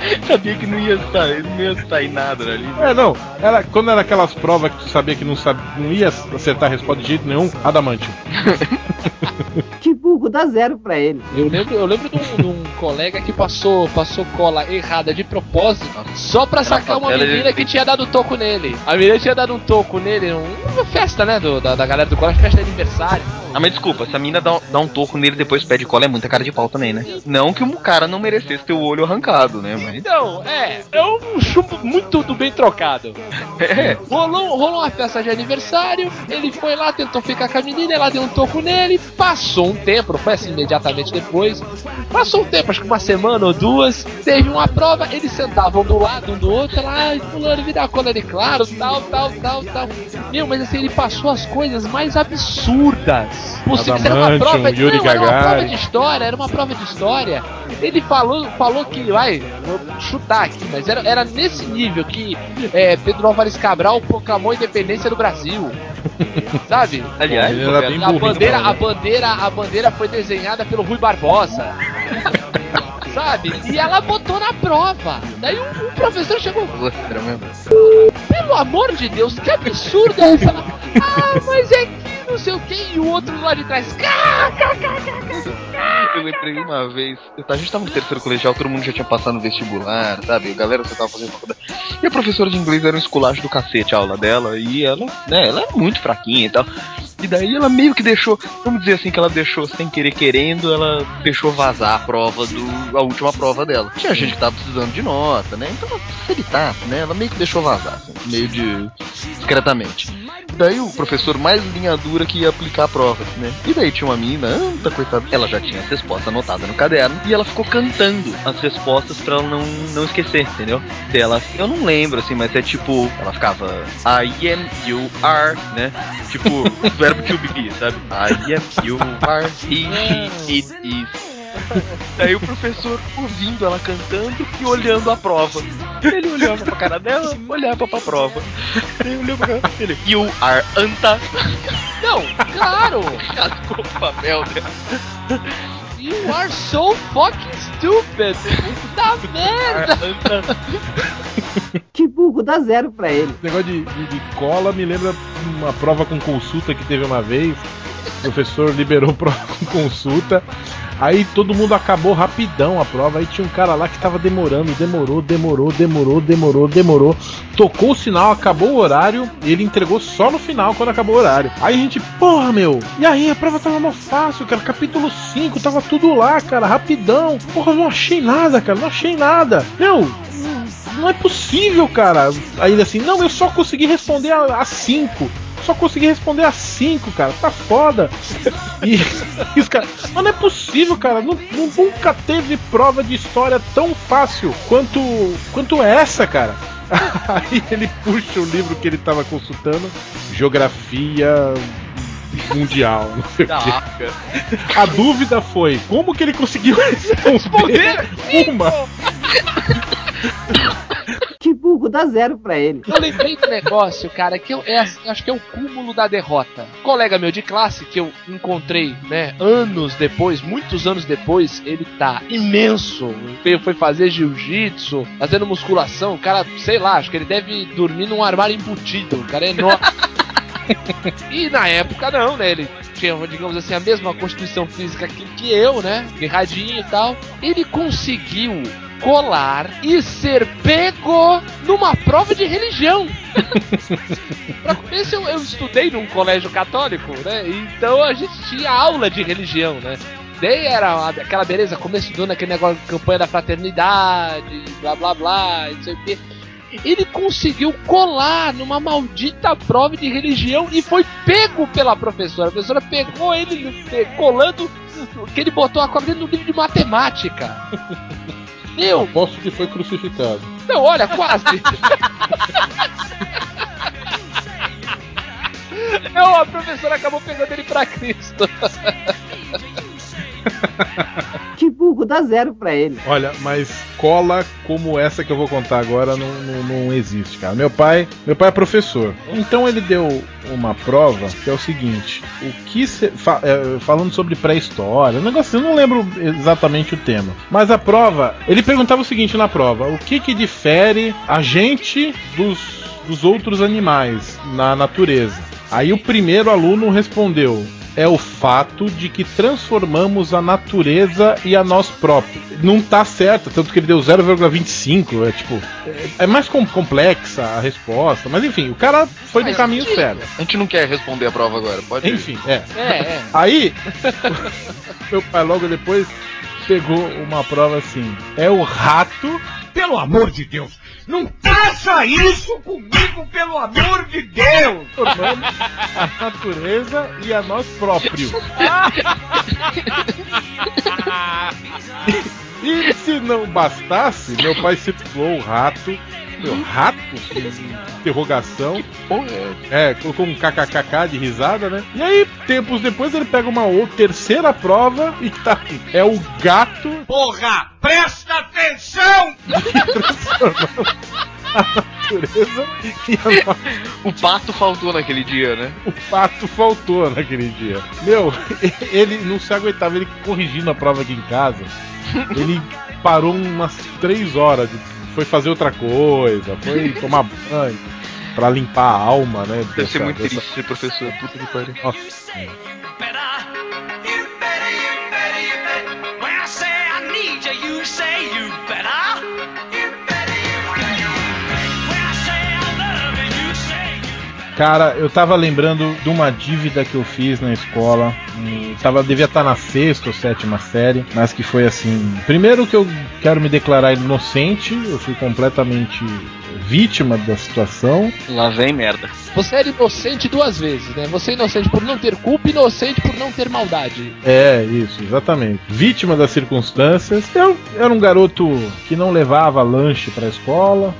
Sabia que não ia sair, não ia sair nada ali. É, não. Era, quando era aquelas provas que tu sabia que não, sabia, não ia acertar a resposta de jeito nenhum, Adamantium. Que burro, dá zero pra ele. Eu lembro, eu lembro de um, de um colega que passou, passou cola errada de propósito só pra sacar uma menina que tinha dado um toco nele. A menina tinha dado um toco nele numa festa, né? do- da, da galera do colégio, festa de aniversário. Ah, mas desculpa, essa mina dá, dá um toco nele e depois pede cola é muita cara de pau também, né? Não que um cara não merecesse ter o olho arrancado, né? Mas. Então, é, é um chumbo muito do bem trocado. É, Rolou, rolou uma festa de aniversário, ele foi lá, tentou ficar com a menina, ela deu um toco nele, passou um tempo, não foi assim imediatamente depois, passou um tempo, acho que uma semana ou duas, teve uma prova, eles sentavam do lado um do outro, ai, fulano, vira a cola de claro, tal, tal, tal, tal. Meu, mas assim, ele passou as coisas mais absurdas. Possíveis, era uma Adamantium, prova, Yuri não, era uma prova de história, era uma prova de história. Ele falou, falou que, vai, vou chutar aqui, mas era, era nesse nível que é, Pedro Álvares Cabral proclamou a independência do Brasil. Sabe? aliás, A bandeira, né? a bandeira, a bandeira foi desenhada pelo Rui Barbosa. Sabe? E ela botou na prova. Daí um, um professor chegou, pelo amor de Deus, que absurdo é essa? Ah, mas é que não sei o que, e o outro lá de trás. Eu lembrei uma vez, a gente tava no terceiro colegial, todo mundo já tinha passado no vestibular, sabe? A galera já tava fazendo faculdade. E a professora de inglês era um esculacho do cacete a aula dela, e ela, né, ela é muito fraquinha e tal. E daí ela meio que deixou, vamos dizer assim, que ela deixou sem querer querendo, ela deixou vazar a prova do. a última prova dela. Tinha gente que tava precisando de nota, né? Então ela facilitasse, né? Ela meio que deixou vazar, assim, meio de. discretamente. Daí o professor mais linha dura que ia aplicar a prova, né? E daí tinha uma menina, anta coitada, ela já tinha as respostas anotadas no caderno e ela ficou cantando as respostas pra ela não, não esquecer, entendeu? Daí ela, eu não lembro assim, mas é tipo, ela ficava I am, you are, né? Tipo, verbo sabe? You are, he, she, it is. Daí o professor ouvindo ela cantando e olhando a prova. Ele olhava pra cara dela, olhava pra prova. Ele olhou pra cara dele. You are anta. Não, claro! Rasgou o papel dela. You are so fucking stupid! Puta merda! Que burro, dá zero pra ele. Esse negócio de, de- de cola me lembra uma prova com consulta que teve uma vez. O professor liberou prova com consulta. Aí todo mundo acabou rapidão a prova. Aí tinha um cara lá que tava demorando, demorou, demorou, demorou, demorou, demorou. Tocou o sinal, acabou o horário. Ele entregou só no final, quando acabou o horário. Aí a gente, porra, meu. E aí a prova tava mó fácil, cara. Capítulo 5, tava tudo lá, cara, rapidão. Porra, não achei nada, cara, não achei nada. Meu, não é possível, cara. Aí ele assim, não, eu só consegui responder a 5. Só consegui responder a cinco, cara. Tá foda. E, os caras, mas não é possível, cara. nu- nunca teve prova de história tão fácil quanto, quanto essa, cara. Aí ele puxa o livro que ele tava consultando, Geografia Mundial, não sei o quê. A dúvida foi como que ele conseguiu responder uma. Burro, dá zero pra ele. Eu lembrei do negócio, cara, que eu, é, acho que é o cúmulo da derrota. Um colega meu de classe que eu encontrei, né, anos depois, muitos anos depois, ele tá imenso. Ele foi fazer jiu-jitsu, fazendo musculação. O cara, sei lá, acho que ele deve dormir num armário embutido. O cara é enorme. E na época não, né? Ele tinha, digamos assim, a mesma constituição física que, que eu, né? Guerradinho e tal. Ele conseguiu colar e ser pego numa prova de religião. pra começar, eu, eu estudei num colégio católico, né? Então a gente tinha aula de religião, né? Daí era aquela beleza, começo do ano, aquele negócio de campanha da fraternidade, blá blá blá, e não sei o quê. Ele conseguiu colar numa maldita prova de religião e foi pego pela professora. A professora pegou ele colando que ele botou a cobra dentro do livro de matemática. Meu, Aposto que foi crucificado. não, olha, quase. Não, a professora acabou pegando ele pra Cristo. Que burro, dá zero pra ele. Olha, mas cola como essa que eu vou contar agora não, não, não existe, cara. Meu pai, meu pai é professor. Então ele deu uma prova que é o seguinte: o que se, fa- é, falando sobre pré-história, um negócio, eu não lembro exatamente o tema. Mas a prova, ele perguntava o seguinte na prova: o que que difere a gente dos, dos outros animais na natureza? Aí o primeiro aluno respondeu: é o fato de que transformamos a natureza e a nós próprios. Não tá certo, tanto que ele deu 0,25, é tipo, é, é mais com- complexa a resposta, mas enfim, o cara foi no caminho que- certo. A gente não quer responder a prova agora, pode ir. Enfim, é. É, é. Aí, meu pai logo depois pegou uma prova assim: é o rato Pelo amor de Deus, não faça isso comigo, pelo amor de Deus! transformando a natureza e a nós próprios. E se não bastasse, meu pai circulou o rato. Meu, rato? Interrogação. É, colocou um kkkk de risada, né? E aí, tempos depois, ele pega uma outra, terceira prova e tá aqui. É o gato Porra, presta atenção! transformando a natureza e a nossa O pato faltou naquele dia, né? O pato faltou naquele dia. Meu, ele não se aguentava, ele corrigindo a prova aqui em casa. Ele parou umas três horas, de- foi fazer outra coisa, foi tomar banho pra limpar a alma, né? Deve ser dessa- muito dessa- triste ser professor, puta que pariu. Nossa. Cara, eu tava lembrando de uma dívida que eu fiz na escola. Tava, devia estar na sexta ou sétima série, mas que foi assim. Primeiro que eu quero me declarar inocente, eu fui completamente vítima da situação. Lá vem merda. Você era inocente duas vezes, né? Você é inocente por não ter culpa e inocente por não ter maldade. É, isso, exatamente. Vítima das circunstâncias. Eu era um garoto que não levava lanche pra escola.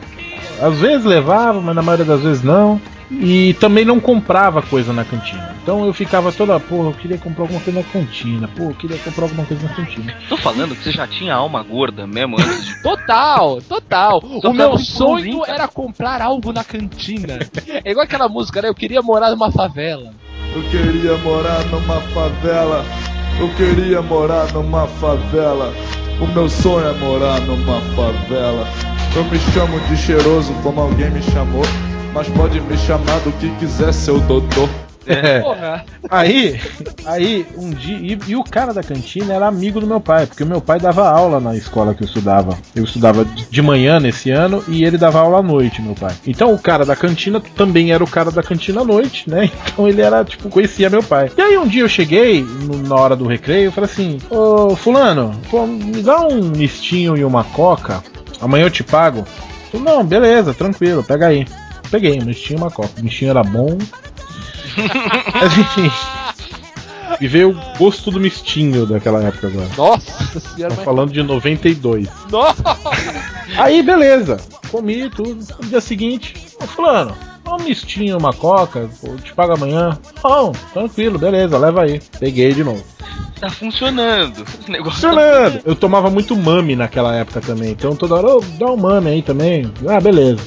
Às vezes levava, mas na maioria das vezes não. E também não comprava coisa na cantina. Então eu ficava toda, porra, eu queria comprar alguma coisa na cantina. Pô, eu queria comprar alguma coisa na cantina. Tô falando que você já tinha alma gorda mesmo antes de. Total, total. Só o meu sonho cara. era comprar algo na cantina. É igual aquela música, né? Eu queria morar numa favela. Eu queria morar numa favela. Eu queria morar numa favela. O meu sonho é morar numa favela. Eu me chamo de cheiroso como alguém me chamou. Mas pode me chamar do que quiser, seu doutor. É. Porra. Aí, aí, um dia. E, e o cara da cantina era amigo do meu pai, porque o meu pai dava aula na escola que eu estudava. Eu estudava de manhã nesse ano e ele dava aula à noite, meu pai. Então o cara da cantina também era o cara da cantina à noite, né? Então ele era, tipo, conhecia meu pai. E aí um dia eu cheguei, no- na hora do recreio, eu falei assim: Ô Fulano, pô, me dá um mistinho e uma coca, amanhã eu te pago. Ele falou, Não, beleza, tranquilo, pega aí. Peguei, mistinho e uma coca. O mistinho era bom, Mas enfim. E veio o gosto do mistinho daquela época agora. Nossa senhora, mas... falando de 92. Nossa! Aí, beleza. Comi tudo. No dia seguinte, ô fulano, um mistinho, uma coca, te pago amanhã. Não, tranquilo, beleza, leva aí. Peguei de novo. Tá funcionando. O negócio Funcionando. Eu tomava muito mame naquela época também. Então toda hora, ô, dá um mame aí também. Ah, beleza.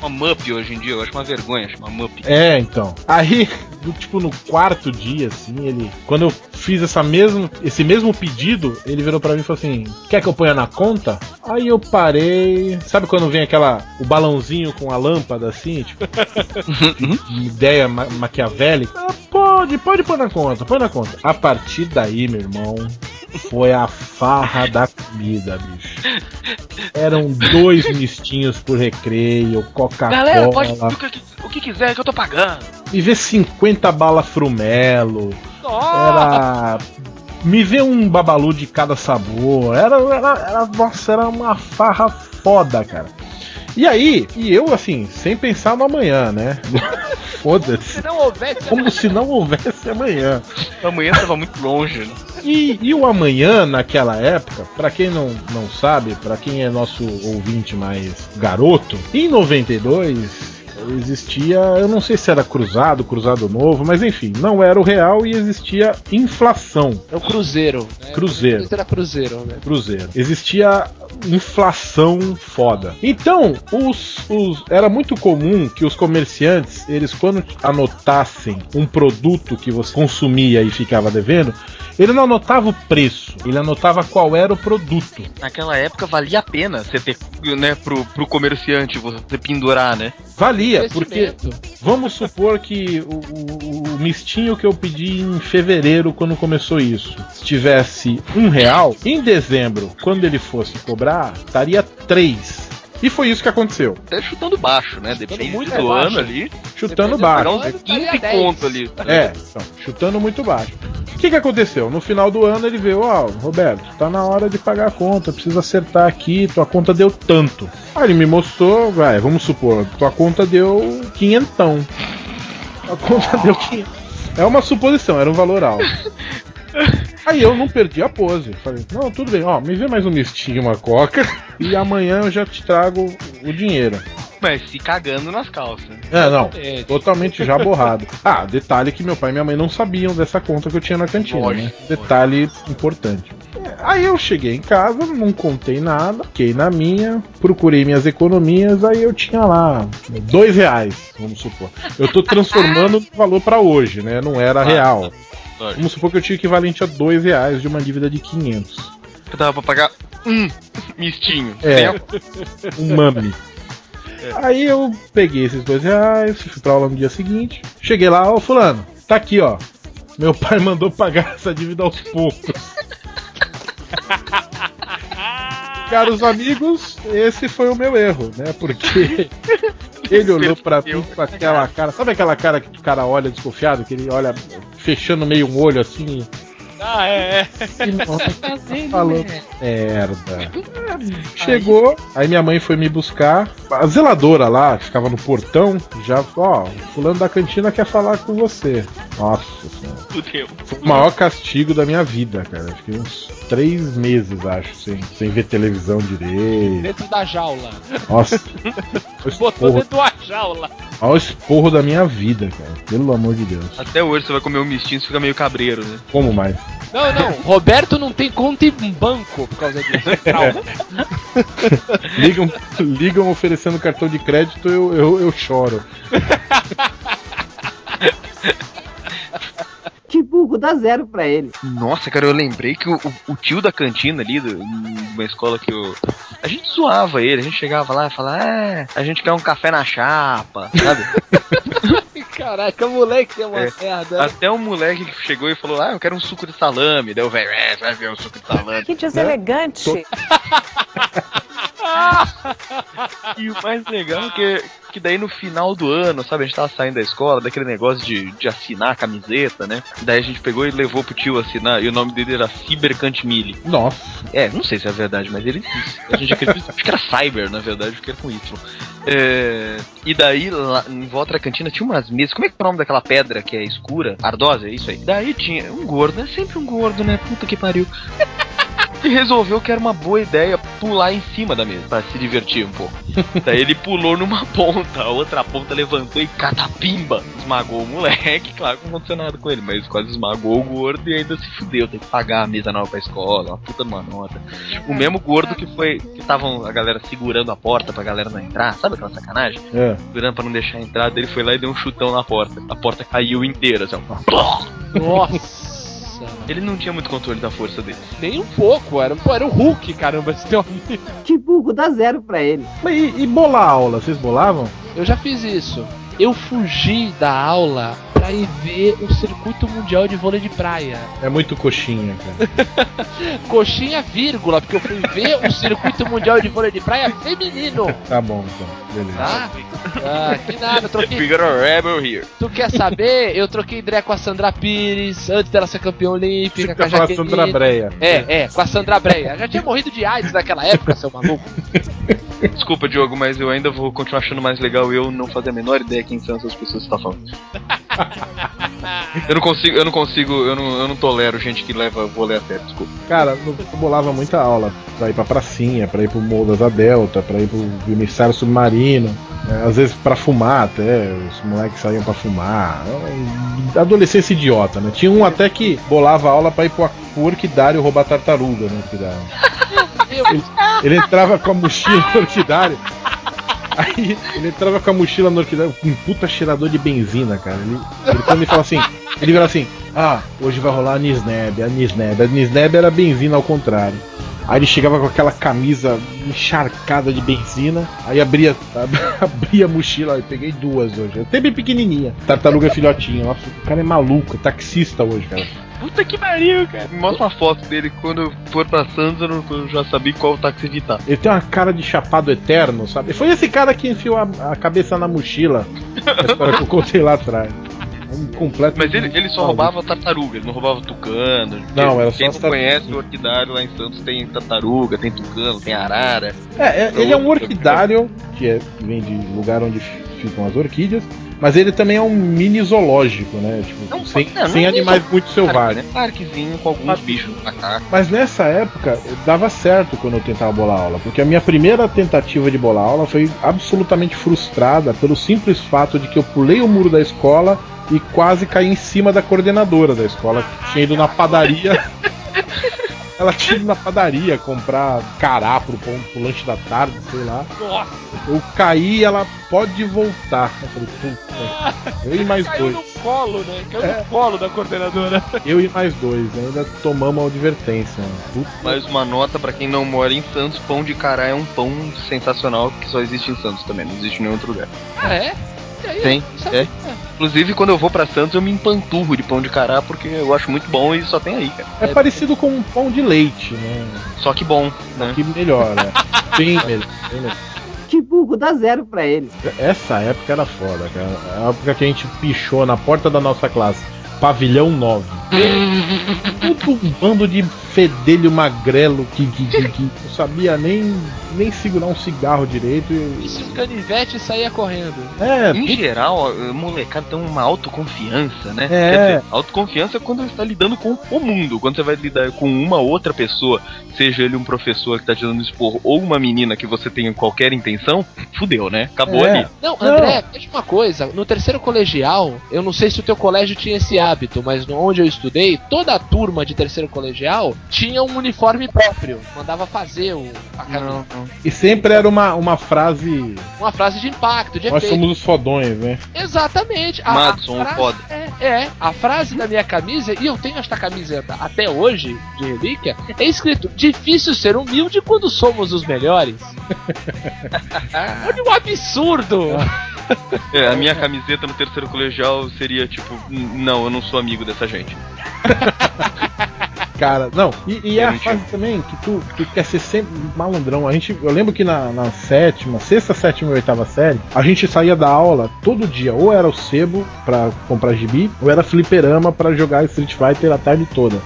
Uma mup hoje em dia, eu acho uma vergonha chamar mup. É, então. Aí, do- tipo, no quarto dia, assim, ele. Quando eu fiz essa mesmo, esse mesmo pedido, ele virou pra mim e falou assim: Quer que eu ponha na conta? Aí eu parei. Sabe quando vem aquela. O balãozinho com a lâmpada assim? Tipo, ideia ma maquiavélica? Ah, pode, pode pôr na conta, põe na conta. A partir daí, meu irmão. Foi a farra da comida, bicho. Eram dois mistinhos por recreio, Galera, pode Coca-Cola. o que, quiser que eu tô pagando. Me vê 50 bala frumelo. Era. Me vê um babalu de cada sabor. Era, era, era. Nossa, era uma farra foda, cara. E aí, e eu assim, sem pensar no amanhã, né? Foda-se. Se não houvesse. Como se não houvesse amanhã. Amanhã tava muito longe, né? E, e o amanhã, naquela época, pra quem não, não sabe, pra quem é nosso ouvinte mais garoto, em 92 existia, eu não sei se era cruzado, cruzado novo, mas enfim, não era o real e existia inflação. É o Cruzeiro. Né? Cruzeiro. Isso era Cruzeiro, né? Cruzeiro. Existia inflação foda. Então, os, os- era muito comum que os comerciantes, eles quando anotassem um produto que você consumia e ficava devendo, ele não anotava o preço, ele anotava qual era o produto. Naquela época valia a pena você ter, né, pro, pro comerciante você pendurar, né? Valia, porque vamos supor que o, o- o mistinho que eu pedi em fevereiro, quando começou isso, tivesse um real, em dezembro, quando ele fosse cobrar, estaria três. E foi isso que aconteceu. Até chutando baixo, né? Depende muito do baixo. ano ali. Chutando Depende baixo. Pagar uns ano, 15 estaria 10. conto ali. É, então, chutando muito baixo. O que, que aconteceu? No final do ano ele veio, ó, Roberto, tá na hora de pagar a conta, precisa acertar aqui, tua conta deu tanto. Aí ele me mostrou, vai, vamos supor, tua conta deu quinhentão. A conta deu quinhentão. É uma suposição, era um valor alto. Aí eu não perdi a pose. Falei, não, tudo bem, ó, me vê mais um mistinho, uma coca, e amanhã eu já te trago o dinheiro. Mas se cagando nas calças. É, não. Totalmente. Totalmente já borrado. Ah, detalhe que meu pai e minha mãe não sabiam dessa conta que eu tinha na cantina, né? Detalhe importante. É, Aí eu cheguei em casa, não contei nada, fiquei na minha, procurei minhas economias, aí eu tinha lá dois reais, vamos supor. Eu tô transformando o valor pra hoje, né? Não era real. Lógico. Vamos supor que eu tinha equivalente a dois reais de uma dívida de 500. Que dava pra pagar um mistinho. É. Um mame. Aí eu peguei esses dois reais, fui pra aula no dia seguinte. Cheguei lá, ó, fulano, tá aqui, ó. Meu pai mandou pagar essa dívida aos poucos. Caros amigos, esse foi o meu erro, né? Porque ele olhou pra mim com aquela cara. Sabe aquela cara que o cara olha desconfiado? Que ele olha fechando meio um olho assim. Ah, é, é. Nossa, tá falando merda. Chegou, aí minha mãe foi me buscar. A zeladora lá, que ficava no portão, já, ó, o fulano da cantina quer falar com você. Nossa senhora. Fudeu. Foi o maior castigo da minha vida, cara. Fiquei uns três meses, acho, sem, sem ver televisão direito. Dentro da jaula. Nossa. O Botou esporro, dentro da jaula. maior esporro da minha vida, cara. Pelo amor de Deus. Até hoje você vai comer um mistinho e fica meio cabreiro, né? Como mais? Não, não. Roberto não tem conta em banco por causa disso. Ligam, ligam oferecendo cartão de crédito, eu, eu, eu choro. Que burro, dá zero pra ele. Nossa, cara, eu lembrei que o, o- o tio da cantina ali, do, de uma escola que eu. A gente zoava ele, a gente chegava lá e falava, é, a gente quer um café na chapa, sabe? Caraca, moleque é uma É. merda. Até um moleque que chegou e falou, ah, eu quero um suco de salame. Daí o velho, é, vai ver um suco de salame. Que deselegante. E o mais legal é que, que daí no final do ano, sabe, a gente tava saindo da escola, daquele negócio de, de assinar a camiseta, né? Daí a gente pegou e levou pro tio assinar, e o nome dele era Cybercantimille. Nossa. É, não sei se é verdade, mas ele disse. A gente acredita, acho que era Cyber, na verdade, porque era com Y. É, e daí, lá, em volta da cantina, tinha umas mesas. Como é que é o nome daquela pedra que é escura? Ardosa, é isso aí. Daí tinha um gordo, é sempre um gordo, né? Puta que pariu. E resolveu que era uma boa ideia pular em cima da mesa, pra se divertir um pouco. Daí ele pulou numa ponta, a outra ponta levantou e catapimba! Esmagou o moleque, claro que não aconteceu nada com ele, mas quase esmagou o gordo e ainda se fudeu. Tem que pagar a mesa nova pra escola, uma puta numa nota. O mesmo gordo que foi. que estavam a galera segurando a porta pra galera não entrar, sabe aquela sacanagem? É. Segurando pra não deixar entrar, ele foi lá e deu um chutão na porta. A porta caiu inteira, assim, ó. Nossa. Ele não tinha muito controle da força dele. Nem um pouco, era, pô, era o Hulk, caramba, esse teu amigo. Que burro dá zero pra ele. E, e bolar aula? Vocês bolavam? Eu já fiz isso. Eu fugi da aula pra ir ver o circuito mundial de vôlei de praia. É muito coxinha, cara. Coxinha, vírgula, porque eu fui ver o circuito mundial de vôlei de praia feminino. Tá bom, então. Beleza. Tá? Ah, que nada, eu troquei. We got a rebel here. Tu quer saber? Eu troquei ideia com a Sandra Pires antes dela ser campeã olímpica. com a falando Jaqueline. Sandra Breia. É, é, com a Sandra Breia. Já tinha morrido de AIDS naquela época, seu maluco. Desculpa, Diogo, mas eu ainda vou continuar achando mais legal eu não fazer a menor ideia quem são essas pessoas que você tá falando. eu não consigo, eu não consigo, eu não, eu não tolero gente que leva vôlei a sério, desculpa. Cara, eu bolava muita aula pra ir pra pracinha, pra ir pro Morro das A Delta, pra ir pro emissário submarino. é, às vezes pra fumar até, os moleques saíam pra fumar. É, Adolescência idiota, né? Tinha um até que bolava aula pra ir pro, orquidário roubar tartaruga orquidário. Ele, ele entrava com a mochila no orquidário. Aí ele entrava com a mochila no orquidário, um puta cheirador de benzina, cara. Ele, ele quando ele fala assim, ele vira assim, ah, hoje vai rolar a Nisneb, a Nisneb. A Nisneb era benzina ao contrário. Aí ele chegava com aquela camisa encharcada de benzina, aí abria, abria a mochila, eu peguei duas hoje, até bem pequenininha. Tartaruga filhotinha, nossa, o cara é maluco, é taxista hoje, cara. Puta que pariu, cara. Me mostra uma foto dele quando eu for pra Santos, eu, não, eu já sabia qual táxi evitar. Ele tem uma cara de chapado eterno, sabe? Foi esse cara que enfiou a, a cabeça na mochila. A história que eu contei lá atrás. Um completo. Mas ele, ele só maluco. roubava tartaruga, ele não roubava tucano. Não, era só Quem não tar- conhece o orquidário lá em Santos tem tartaruga, tem tucano, tem arara. É, é, ele é um orquidário, que é, vem de lugar onde ficam as orquídeas, mas ele também é um mini zoológico, né? Tipo, Não, sem, não, não sem é animais muito selvagens. né? Parquezinho com alguns Parque. bichos macaco. Mas nessa época dava certo quando eu tentava bolar aula, porque a minha primeira tentativa de bolar aula foi absolutamente frustrada pelo simples fato de que eu pulei o muro da escola e quase caí em cima da coordenadora da escola, que tinha ido na padaria. Ela tinha ido na padaria comprar cará pro, pão, pro lanche da tarde, sei lá. Nossa, Eu caí e ela pode voltar. Eu falei, puta, eu e mais caiu dois. no colo, né? Caiu É. no colo da coordenadora. Eu e mais dois. Ainda tomamos a advertência. mano. Puta Mais uma nota pra quem não mora em Santos, pão de cará é um pão sensacional que só existe em Santos também, não existe em nenhum outro lugar. Ah, é? Aí, Tem, sabe- é. Inclusive, quando eu vou pra Santos, eu me empanturro de pão de cará porque eu acho muito bom e só tem aí, cara. É parecido com um pão de leite, né? Só que bom, né? Que melhor, né? Bem melhor. bem melhor. Que burro dá zero pra ele. Essa época era foda, cara. A época que a gente pichou na porta da nossa classe. Pavilhão 9. Tudo um bando de fedelho magrelo que, que, que- que não sabia nem, nem segurar um cigarro direito. E E, se um canivete saía correndo? é, Em geral, a molecada tem uma autoconfiança, né? É. Quer dizer, autoconfiança é quando você tá lidando com o mundo. Quando você vai lidar com uma outra pessoa, seja ele um professor que tá te dando expor ou uma menina que você tem qualquer intenção, fudeu, né? Acabou É. ali. Não, André, veja uma coisa. No terceiro colegial, eu não sei se o teu colégio tinha esse hábito, mas onde eu estudei, toda a turma de terceiro colegial tinha um uniforme próprio. Mandava fazer o, a camisa. e sempre era uma, uma frase. Uma frase de impacto, de Nós efeito. somos os fodões, né? Exatamente. A, Madison, a frase, foda. É, é, a frase da minha camisa, e eu tenho esta camiseta até hoje, de relíquia, é escrito: difícil ser humilde quando somos os melhores. Olha o absurdo! É, a minha camiseta no terceiro colegial seria tipo, "N- não, eu não sou amigo dessa gente. Cara, não, e, e é a fase também que tu, tu quer ser sempre malandrão. A gente, eu lembro que na, na sétima, sexta, sétima e oitava série, a gente saía da aula todo dia, ou era o sebo pra comprar gibi, ou era fliperama pra jogar Street Fighter a tarde toda.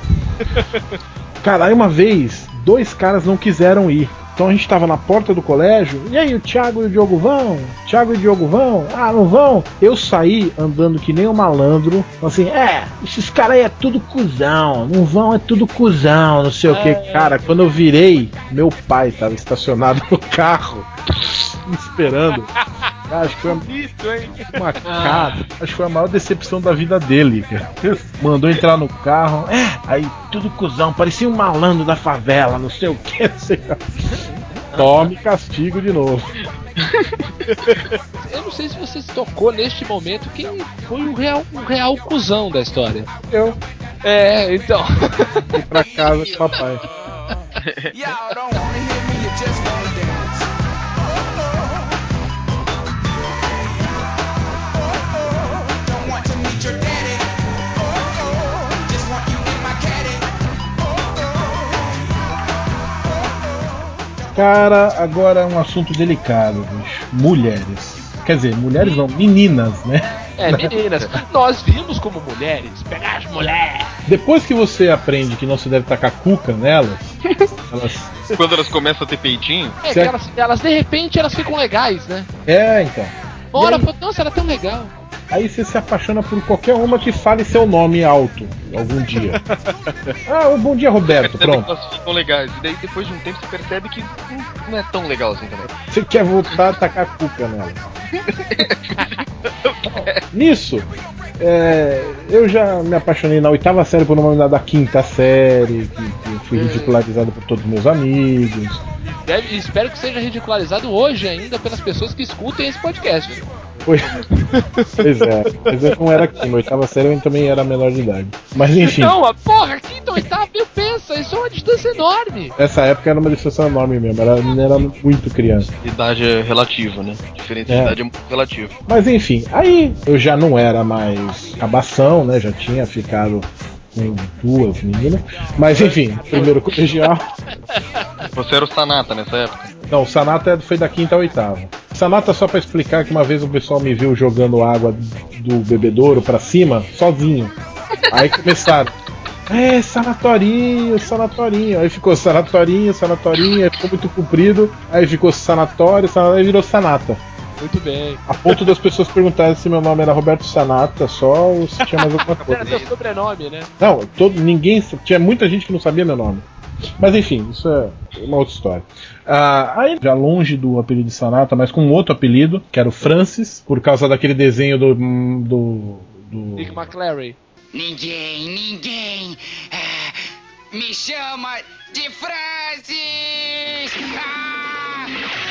Cara, aí uma vez, dois caras não quiseram ir. Então a gente tava na porta do colégio, e aí o Thiago e o Diogo vão? Thiago e o Diogo vão? Ah, não vão? Eu saí andando que nem um malandro, assim, é, esses caras aí é tudo cuzão, não vão, é tudo cuzão, não sei o que. Cara, quando eu virei, meu pai tava estacionado no carro, me esperando. Cara, acho que foi a Bonito, hein? uma cara, acho que foi a maior decepção da vida dele. cara. Mandou entrar no carro, é, aí tudo cuzão, parecia um malandro da favela, não sei o que, não sei o que. Tome castigo de novo. Eu não sei se você se tocou neste momento quem foi o real, o real cuzão da história. Eu É, então. fui pra casa com o papai. Y'all don't wanna hear Cara, agora é um assunto delicado, bicho. Mulheres. Quer dizer, mulheres não, meninas, né? É, meninas, nós vimos como mulheres, pegar as mulheres. Depois que você aprende que não se deve tacar cuca nelas, elas. Quando elas começam a ter peitinho, É, elas, elas de repente elas ficam legais, né? É, então. Fala, nossa, ela é tão legal. Aí você se apaixona por qualquer uma que fale seu nome alto algum dia. ah, um bom dia, Roberto. Pronto. elas ficam legais. E daí depois de um tempo você percebe que não, é tão legal assim também. Você quer voltar a tacar cuca nela. Nisso, é, eu já me apaixonei na oitava série por uma menina da quinta série, que, que fui ridicularizado por todos meus amigos. Deve- espero que seja ridicularizado hoje ainda pelas pessoas que escutem esse podcast. Foi. pois é, mas eu não era aqui. Na oitava série eu também era menor de idade. Mas enfim, Não, a porra, quinta, oitava, meu, pensa, isso é uma distância enorme. nessa época era uma distância enorme mesmo. Era, era muito criança. Idade é relativa, né? Diferença É. de idade é muito relativa. Mas enfim, aí eu já não era mais cabação, né? Já tinha ficado com duas meninas. Mas enfim, primeiro colegial. Você era o Sanata nessa época? Não, o Sanata foi da quinta a oitava. Sanata só pra explicar que uma vez o pessoal me viu jogando água do bebedouro pra cima, sozinho. Aí começaram. É, sanatorinho, sanatorinho. Aí ficou sanatorinho, sanatorinho, aí ficou muito comprido. Aí ficou sanatório, sanatório, aí virou Sanata. Muito bem. A ponto das pessoas perguntarem se meu nome era Roberto Sanata só ou se tinha mais alguma Era coisa. seu sobrenome, né? Não, todo, ninguém. Tinha muita gente que não sabia meu nome. Mas enfim, isso é uma outra história. Ah, aí, já longe do apelido de Sanata, mas com um outro apelido, que era o Francis, por causa daquele desenho do. do. do Nick McClary. Ninguém, ninguém ah, me chama de Francis! Ah!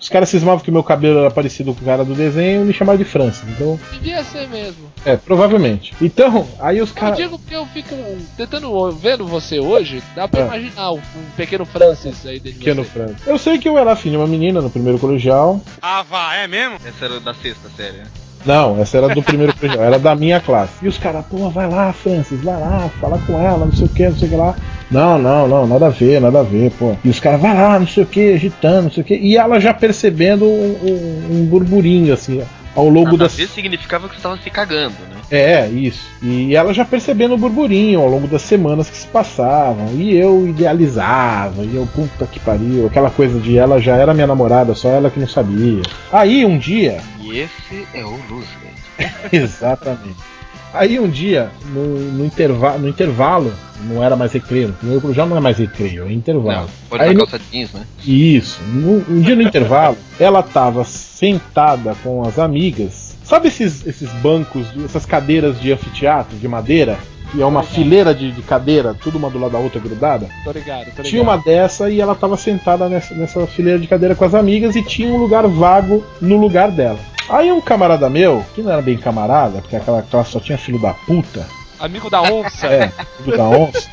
Os caras cismavam que meu cabelo era parecido com o cara do desenho e me chamavam de Francis. Então, Devia ser mesmo. é, provavelmente. Então, aí os Eu caras. digo porque eu fico tentando vendo você hoje, dá pra É. imaginar um, pequeno Francis aí dentro de Pequeno você. Francis. Eu sei que eu era afim de uma menina no primeiro colegial. Ah, vá, é mesmo? Essa era da sexta série, né? Não, essa era do primeiro colegial, era da minha classe. E os caras, pô, vai lá, Francis, vai lá, fala com ela, não sei o que, não sei o que lá. Não, não, não, nada a ver, nada a ver, pô. E os caras, vai lá, não sei o que, agitando, não sei o que. E ela já percebendo um, um- um burburinho, assim, ao longo das. ver significava que você tava se cagando, né? É, isso. E ela já percebendo o burburinho ao longo das semanas que se passavam. E eu idealizava, e eu, puta que pariu, aquela coisa de ela já era minha namorada, só ela que não sabia. Aí um dia, E esse é o Roosevelt. Exatamente. Aí um dia, no, no, intervalo, no intervalo, não era mais recreio, no- já não é mais recreio, é intervalo. Não, pode Aí no- calça jeans, né? Isso, no- um dia no intervalo, ela tava sentada com as amigas. Sabe esses, esses bancos, essas cadeiras de anfiteatro, de madeira? Que é uma fileira de, de cadeira, tudo uma do lado da outra grudada? Tô ligado, tô ligado. Tinha uma dessa e ela tava sentada nessa, nessa fileira de cadeira com as amigas e tinha um lugar vago no lugar dela. Aí um camarada meu, que não era bem camarada, porque aquela classe só tinha filho da puta, Amigo da onça. é, filho da onça,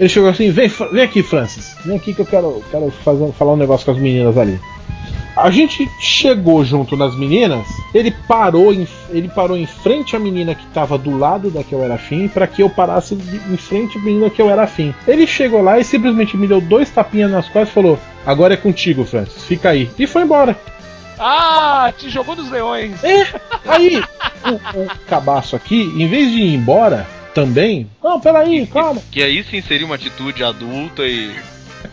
ele chegou assim: vem, vem aqui, Francis, vem aqui que eu quero, quero fazer, falar um negócio com as meninas ali. A gente chegou junto nas meninas, ele parou em, ele parou em frente à menina que tava do lado da que eu era afim, para que eu parasse de- em frente à menina que eu era afim. Ele chegou lá e simplesmente me deu dois tapinhas nas costas e falou: Agora é contigo, Francis, fica aí. E foi embora. Ah, te jogou nos leões. É, aí o, o cabaço aqui, em vez de ir embora também, não, peraí, calma. Que aí sim seria uma atitude adulta e.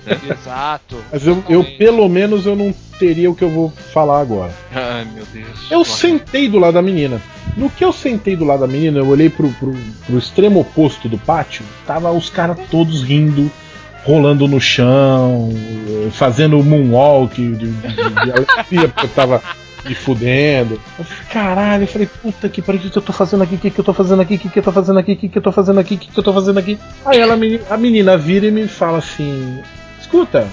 Exato. Mas eu, eu, pelo menos, eu não teria o que eu vou falar agora. Ai meu Deus. Eu sentei do lado da menina. No que eu sentei do lado da menina, eu olhei pro, pro, pro extremo oposto do pátio. Tava os caras todos rindo, rolando no chão, fazendo moonwalk de, de, de, porque eu tava me fudendo. Eu falei, caralho, eu falei, puta que pariu, o que, eu tô fazendo aqui? O que, eu tô fazendo aqui? O que, eu tô fazendo aqui? O que, eu tô fazendo aqui? O que, eu tô fazendo aqui? Aí ela, a menina vira e me fala assim: escuta,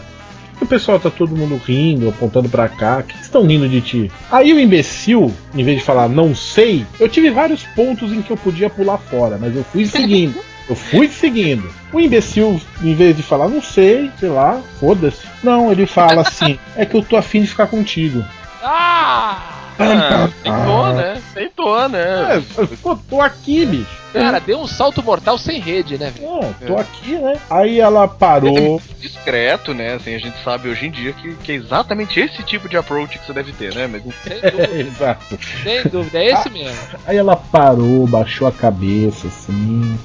o pessoal tá todo mundo rindo, apontando pra cá. O que que estão rindo de ti? Aí o imbecil, em vez de falar não sei, eu tive vários pontos em que eu podia pular fora, mas eu fui seguindo. Eu fui seguindo. O imbecil, em vez de falar não sei, sei lá, foda-se. Não, ele fala assim: é que eu tô afim de ficar contigo. Ah! Ah, tentou, né? Tentou, né? É, pô, tô aqui, bicho. Cara, deu um salto mortal sem rede, né, velho? É, tô aqui, né? Aí ela parou. Discreto, né? Assim, a gente sabe hoje em dia que, que é exatamente esse tipo de approach que você deve ter, né? Mas Sem É, dúvida, exato. sem dúvida. É esse mesmo. Aí ela parou, baixou a cabeça, assim.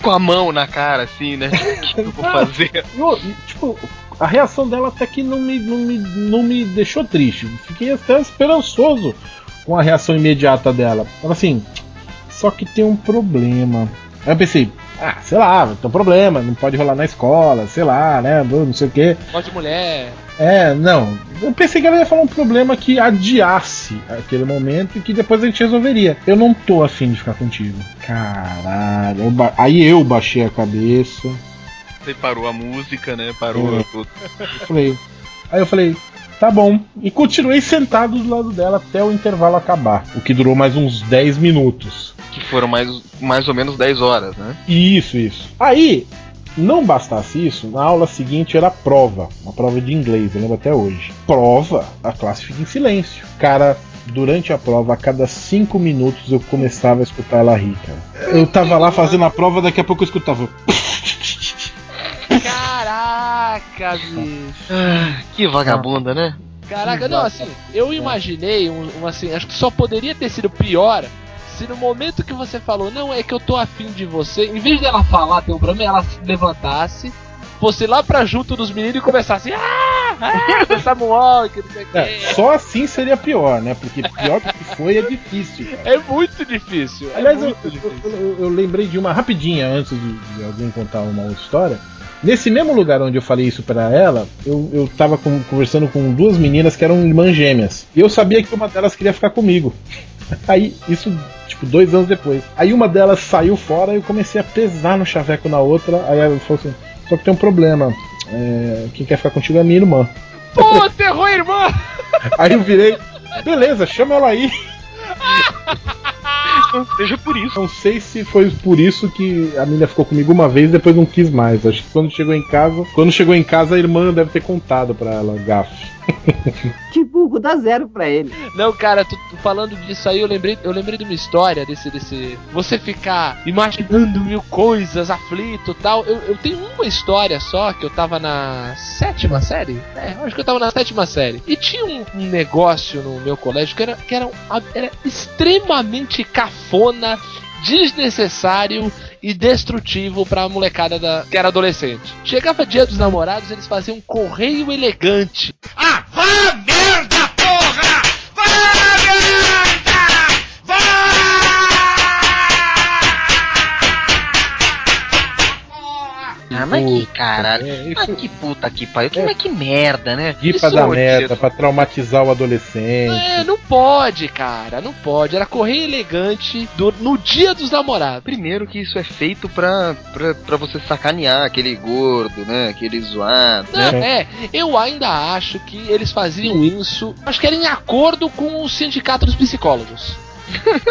com a mão na cara, assim, né? O que eu vou fazer? Tipo, a reação dela até que não me, não me, não me deixou triste. Fiquei até esperançoso com a reação imediata dela. Ela assim, só que tem um problema. Aí eu pensei, ah, sei lá, tem um problema, não pode rolar na escola, sei lá, né, não sei o quê. Voz de mulher. É, não. Eu pensei que ela ia falar um problema que adiasse aquele momento e que depois a gente resolveria. Eu não tô afim de ficar contigo. Caralho. eu ba- Aí eu baixei a cabeça. Você parou a música, né? Parou É. tudo. Eu falei. Aí eu falei, tá bom. E continuei sentado do lado dela até o intervalo acabar. O que durou mais uns 10 minutos. Que foram mais, mais ou menos 10 horas, né? Isso, isso. Aí, não bastasse isso, na aula seguinte era prova. Uma prova de inglês, eu lembro até hoje. Prova, a classe fica em silêncio. Cara, durante a prova, a cada cinco minutos eu começava a escutar ela rir, cara. Eu tava lá fazendo a prova, daqui a pouco eu escutava. Caraca, bicho. Que vagabunda, né? Caraca, não, assim, eu imaginei um, um, assim, acho que só poderia ter sido pior se no momento que você falou, não, é que eu tô afim de você, em vez dela falar tem um problema, ela se levantasse, fosse lá pra junto dos meninos e começasse, ah, ah, dançar moonwalk, não sei o É, só assim seria pior, né? Porque pior do que foi é difícil. cara. É muito difícil. É Aliás, eu, muito difícil. eu- eu- eu lembrei de uma rapidinha antes de, de alguém contar uma outra história. Nesse mesmo lugar onde eu falei isso pra ela, eu, eu tava com- conversando com duas meninas que eram irmãs gêmeas. E eu sabia que uma delas queria ficar comigo. Aí, isso, tipo, dois anos depois. Aí uma delas saiu fora e eu comecei a pesar no chaveco na outra. Aí ela falou assim: só que tem um problema. é, quem quer ficar contigo é a minha irmã. Pô, terror, irmã! Aí eu virei, beleza, chama ela aí. Não seja por isso. Não sei se foi por isso que a menina ficou comigo uma vez e depois não quis mais. Acho que quando chegou em casa, quando chegou em casa a irmã deve ter contado pra ela, gafe. Burro, dá zero pra ele. Não, cara, tu, tu falando disso aí, eu lembrei, eu lembrei de uma história desse, desse. Você ficar imaginando mil coisas, aflito tal. Eu, eu tenho uma história só que eu tava na sétima série. É, acho que eu tava na sétima série. E tinha um, negócio no meu colégio que era, que era, era extremamente cafona. Desnecessário e destrutivo pra molecada da, que era adolescente. Chegava dia dos namorados, eles faziam um correio elegante. Ah, vá merda, Ah, mas que caralho. É, Mas que puta que pariu. Que, mas que merda, né? ir pra isso, dar ô, merda, pra traumatizar o adolescente. É, não pode, cara, não pode. Era correio elegante do- no dia dos namorados. Primeiro que isso é feito pra, pra, pra você sacanear aquele gordo, né? Aquele zoado, Não, né? é, eu ainda acho que eles faziam isso, acho que era em acordo com o sindicato dos psicólogos.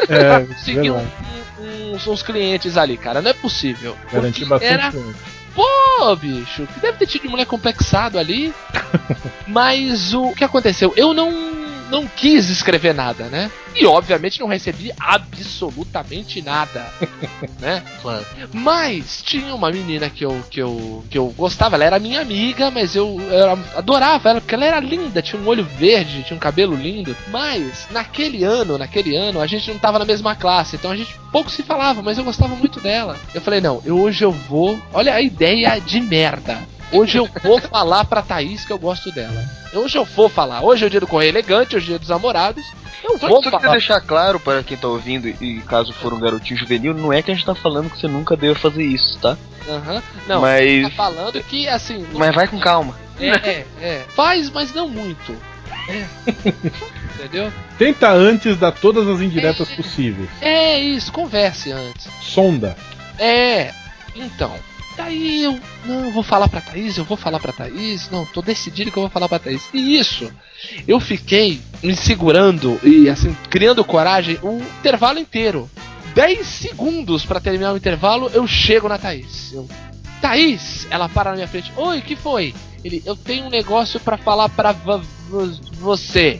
É, Seguiam um- uns, uns clientes ali, cara, não é possível. Garantir bastante Era. Pô, bicho, que deve ter tido de mulher complexado ali. Mas o que aconteceu? Eu não, não quis escrever nada, né? E obviamente não recebi absolutamente nada, né? Claro. Mas tinha uma menina que eu, que eu, que eu gostava, ela era minha amiga, mas eu, eu adorava ela, porque ela era linda, tinha um olho verde, tinha um cabelo lindo. Mas naquele ano, naquele ano, a gente não tava na mesma classe, então a gente pouco se falava, mas eu gostava muito dela. Eu falei, não, eu, hoje eu vou. Olha a ideia de merda. Hoje eu vou falar pra Thaís que eu gosto dela. Hoje eu vou falar. Hoje é o dia do Correio Elegante, hoje é o dia dos namorados. Eu Só, vou só falar. deixar claro para quem tá ouvindo e caso for um garotinho juvenil, não é que a gente tá falando que você nunca deva fazer isso, tá? Aham. Não, Mas- tá falando que assim. Mas vai com calma. É, é, é. Faz, mas não muito. É. Entendeu? Tenta antes dar todas as indiretas possíveis. É isso, converse antes. Sonda. É, então. Daí eu. Não, vou falar pra Thaís, eu vou falar pra Thaís. Não, tô decidido que eu vou falar pra Thaís. E isso, eu fiquei me segurando e assim, criando coragem o intervalo inteiro. 10 segundos pra terminar o intervalo, eu chego na Thaís. Eu, Thaís, ela para na minha frente. Oi, que foi? Ele, eu tenho um negócio pra falar vo- você.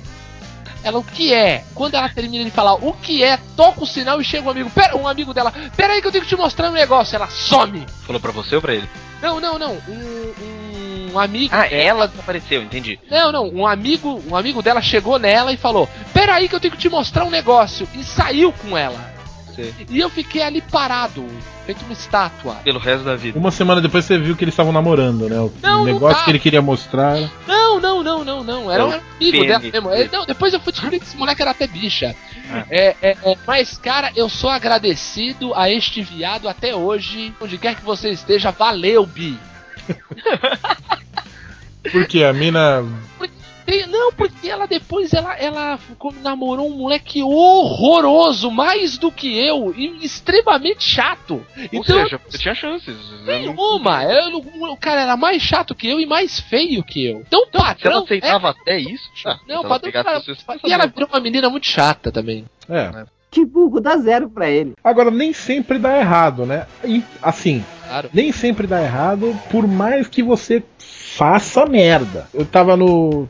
Ela, o que é? Quando ela termina de falar o que é, toca o sinal e chega um amigo. Pera, um amigo dela. Pera aí que eu tenho que te mostrar um negócio. Ela some. Falou pra você ou pra ele? Não, não, não. Um, um amigo. Ah, ela desapareceu, entendi. Não, não. Um amigo, um amigo dela chegou nela e falou: Pera aí que eu tenho que te mostrar um negócio. E saiu com ela. E eu fiquei ali parado, feito uma estátua. Pelo resto da vida. Uma semana depois você viu que eles estavam namorando, né? O Não, não negócio tava. que ele queria mostrar. Não, não, não, não, não. Era um É amigo dela mesmo. É, não, depois eu fui descobrir que esse moleque era até bicha. Ah. É, é, é, mas, cara, eu sou agradecido a este viado até hoje. Onde quer que você esteja, valeu, Bi. Porque a mina. Tem- Não, porque ela depois ela, ela namorou um moleque horroroso, mais do que eu, e extremamente chato. Ou Então, seja, você tinha chances. Eu não- nenhuma. Eu- o cara era mais chato que eu e mais feio que eu. Então, Se ela padrão. aceitava até isso, é- ah, Não, se ela padrão. Cara, você, você e ela virou uma menina muito chata também. É. Que burro, dá zero pra ele. Agora, nem sempre dá errado, né? E, Assim, Claro. nem sempre dá errado, por mais que você faça merda. Eu tava no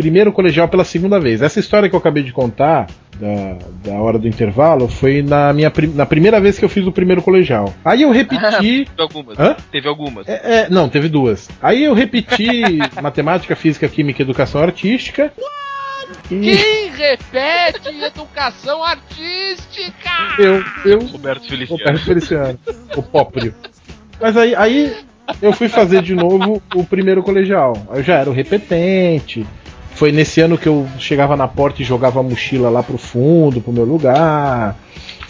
primeiro colegial pela segunda vez. Essa história que eu acabei de contar, da, da hora do intervalo, foi na minha na primeira vez que eu fiz o primeiro colegial. Aí eu repeti. Teve algumas. Hã? Teve algumas. É, é, não, teve duas. Aí eu repeti matemática, física, química e educação artística. Quem repete educação artística? eu, eu Roberto Feliciano. Roberto Feliciano, o Póprio. Mas aí, aí eu fui fazer de novo o primeiro colegial. Aí eu já era o repetente. Foi nesse ano que eu chegava na porta e jogava a mochila lá pro fundo, pro meu lugar.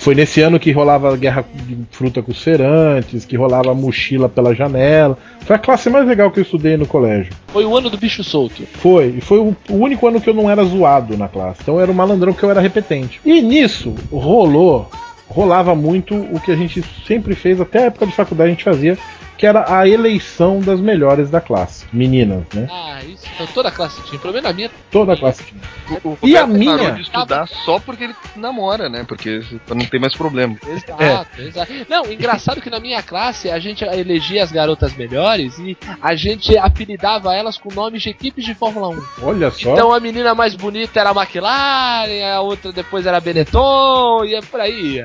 Foi nesse ano que rolava a guerra de fruta com os feirantes, que rolava a mochila pela janela. Foi a classe mais legal que eu estudei no colégio. Foi o ano do bicho solto. Foi, e foi o, o único ano que eu não era zoado na classe. Então eu era um malandrão que eu era repetente. E nisso rolou, rolava muito o que a gente sempre fez, até a época de faculdade a gente fazia, que era a eleição das melhores da classe. Meninas, né? Ah, isso. Então, toda a classe tinha. Pelo menos a minha. Toda a classe tinha. O E a minha? parou de estudar só porque ele namora, né? Porque não ter mais problema. Exato, exato. Não, engraçado que na minha classe a gente elegia as garotas melhores e a gente apelidava elas com nomes de equipes de Fórmula 1. Olha só. Então a menina mais bonita era a McLaren, a outra depois era a Benetton e é por aí.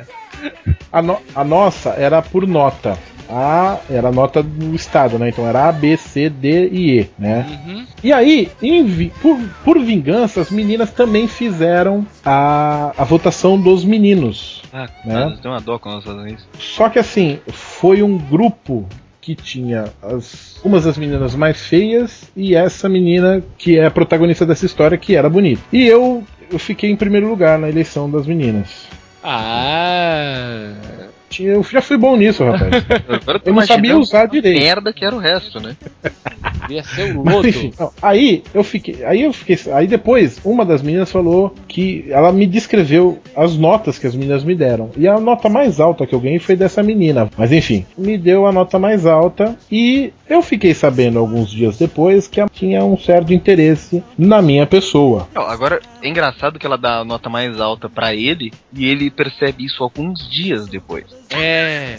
A, no- a nossa era por nota. A era a nota do estado, né? Então era A, B, C, D e E, né? Uhum. E aí, em por, por vingança, as meninas também fizeram a, a votação dos meninos. Ah, Né? tem uma dó quando elas fazem isso. Só que assim, foi um grupo que tinha as, umas das meninas mais feias e essa menina que é a protagonista dessa história, que era bonita. E eu, eu fiquei em primeiro lugar na eleição das meninas. Ah. Tinha- Eu já fui bom nisso, rapaz. Agora Eu não sabia usar a direito. merda que era o resto, né? Ia ser o Mas, lodo. enfim, não, aí eu fiquei, aí eu fiquei, aí depois uma das meninas falou que ela me descreveu as notas que as meninas me deram e a nota mais alta que eu ganhei foi dessa menina. Mas enfim, me deu a nota mais alta e eu fiquei sabendo alguns dias depois que ela tinha um certo interesse na minha pessoa. Não, agora, é engraçado que ela dá a nota mais alta pra ele e ele percebe isso alguns dias depois. É.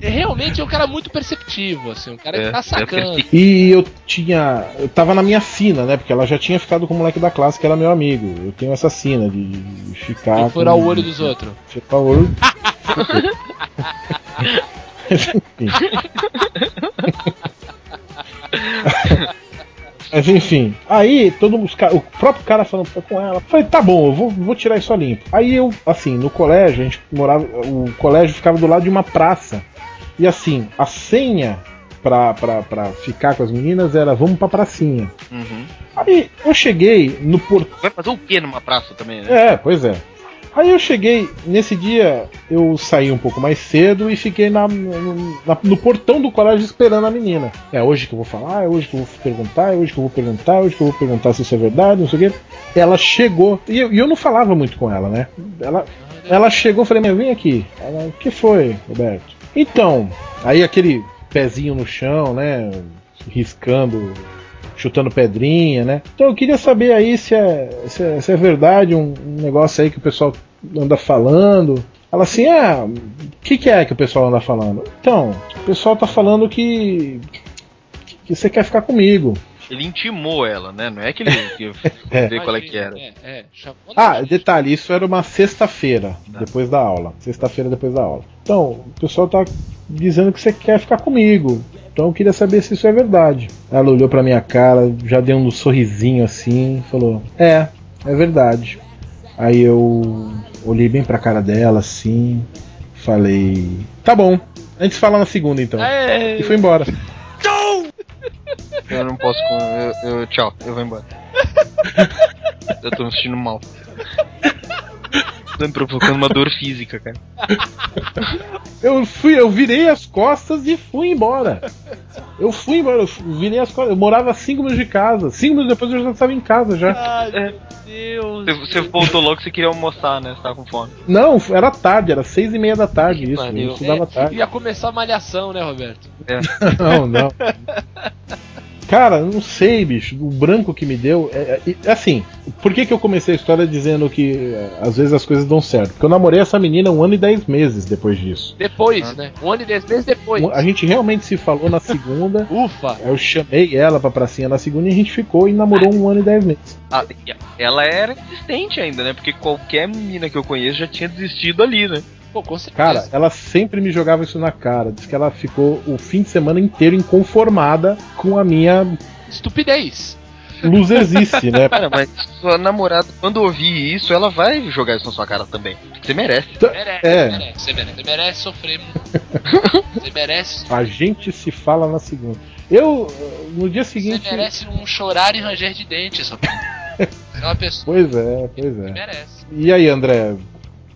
Geralmente é um cara muito perceptivo, assim, um cara que É, tá é sacando. E eu tinha. Eu tava na minha sina, né? Porque ela já tinha ficado com o moleque da classe que era meu amigo. Eu tenho essa sina de, de ficar. E furar com- o olho dos outros. Furar o olho. Enfim. Mas enfim, aí todo mundo, o próprio cara falando com ela, falei, tá bom, eu vou, vou tirar isso a limpo. Aí eu, assim, no colégio, a gente morava, o colégio ficava do lado de uma praça. E assim, a senha pra, pra, pra ficar com as meninas era vamos pra pracinha. Uhum. Aí eu cheguei no portão. Vai fazer o quê numa praça também, né? É, pois é. Aí eu cheguei, nesse dia eu saí um pouco mais cedo e fiquei na, no, na- no portão do colégio esperando a menina. É hoje que eu vou falar, é hoje que eu vou perguntar, é hoje que eu vou perguntar, é hoje que eu vou perguntar se isso é verdade, não sei o quê. Ela chegou, e eu, e eu não falava muito com ela, né? Ela, ela chegou, eu falei, meu, vem aqui. Ela, o que foi, Roberto? Então, aí aquele pezinho no chão, né? Riscando chutando pedrinha, né? Então eu queria saber aí se é, se é, se é verdade um, um negócio aí que o pessoal anda falando. Ela assim, ah, o que, que é que o pessoal anda falando? Então, o pessoal tá falando que, que você quer ficar comigo. Ele intimou ela, né? Não é que ele que É. vê qual é que era. É, é, Ah, detalhe, isso era uma sexta-feira, depois da aula. Sexta-feira depois da aula. Então, o pessoal tá dizendo que você quer ficar comigo. Então eu queria saber se isso é verdade. Ela olhou pra minha cara, já deu um sorrisinho assim, falou: É, é verdade. Aí eu olhei bem pra cara dela assim, falei: Tá bom, a gente se fala na segunda então. É. E foi embora. Eu não posso. com- Eu, eu- tchau, eu vou embora. eu tô me sentindo mal. Me provocando uma dor física, cara. Eu fui, eu virei as costas e fui embora. Eu fui embora, eu virei as costas. Eu morava a 5 minutos de casa. 5 minutos depois eu já estava em casa já. Ai, É. meu Deus. Você, você voltou logo que você queria almoçar, né? Você tava com fome. Não, era tarde, era seis e meia da tarde Que isso. pariu. Eu estudava É, tarde. ia começar a malhação, né, Roberto? Não, não. Cara, não sei, bicho. O branco que me deu. É, é- é assim, por que, que eu comecei a história dizendo que é, às vezes as coisas dão certo? Porque eu namorei essa menina um ano e dez meses depois disso. Depois, né? Um ano e dez meses depois. A gente realmente se falou na segunda. Ufa! Eu chamei ela pra pracinha na segunda e a gente ficou e namorou um ano e dez meses. Ah, ela era desistente ainda, né? Porque qualquer menina que eu conheço já tinha desistido ali, né? Pô, com certeza. Cara, ela sempre me jogava isso na cara. Diz que ela ficou o fim de semana inteiro inconformada com a minha Estupidez. loserzice, né? Cara, mas sua namorada, quando ouvir isso, ela vai jogar isso na sua cara também. Você merece. Merece, É. merece. Você merece, você merece sofrer. Você merece. A gente se fala na segunda. Eu, no dia Você seguinte. merece um chorar e ranger de dentes. Você é uma pessoa Pois é, pois é. merece. E aí, André?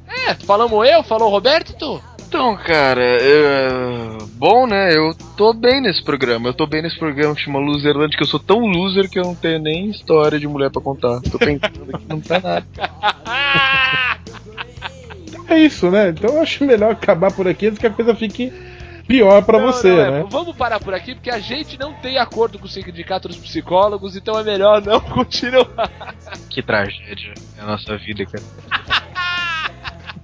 É, falamos eu, falou o Roberto e tu. Então, cara, é... bom, né? Eu tô bem nesse programa. Eu tô bem nesse programa que chama Loserland, que eu sou tão loser que eu não tenho nem história de mulher pra contar. Tô pensando que não tá nada. É isso, né? Então eu acho melhor acabar por aqui antes que a coisa fique pior pra Não, você, não, é, né? Vamos parar por aqui porque a gente não tem acordo com o sindicato dos psicólogos, então é melhor não continuar. Que tragédia é a nossa vida, cara.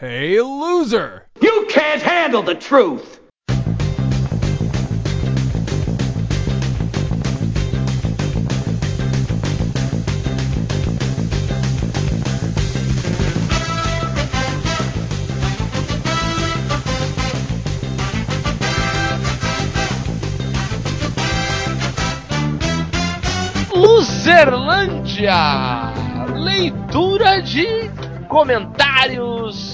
Hey, loser! You can't handle the truth! Luzerlândia! Leitura de comentários,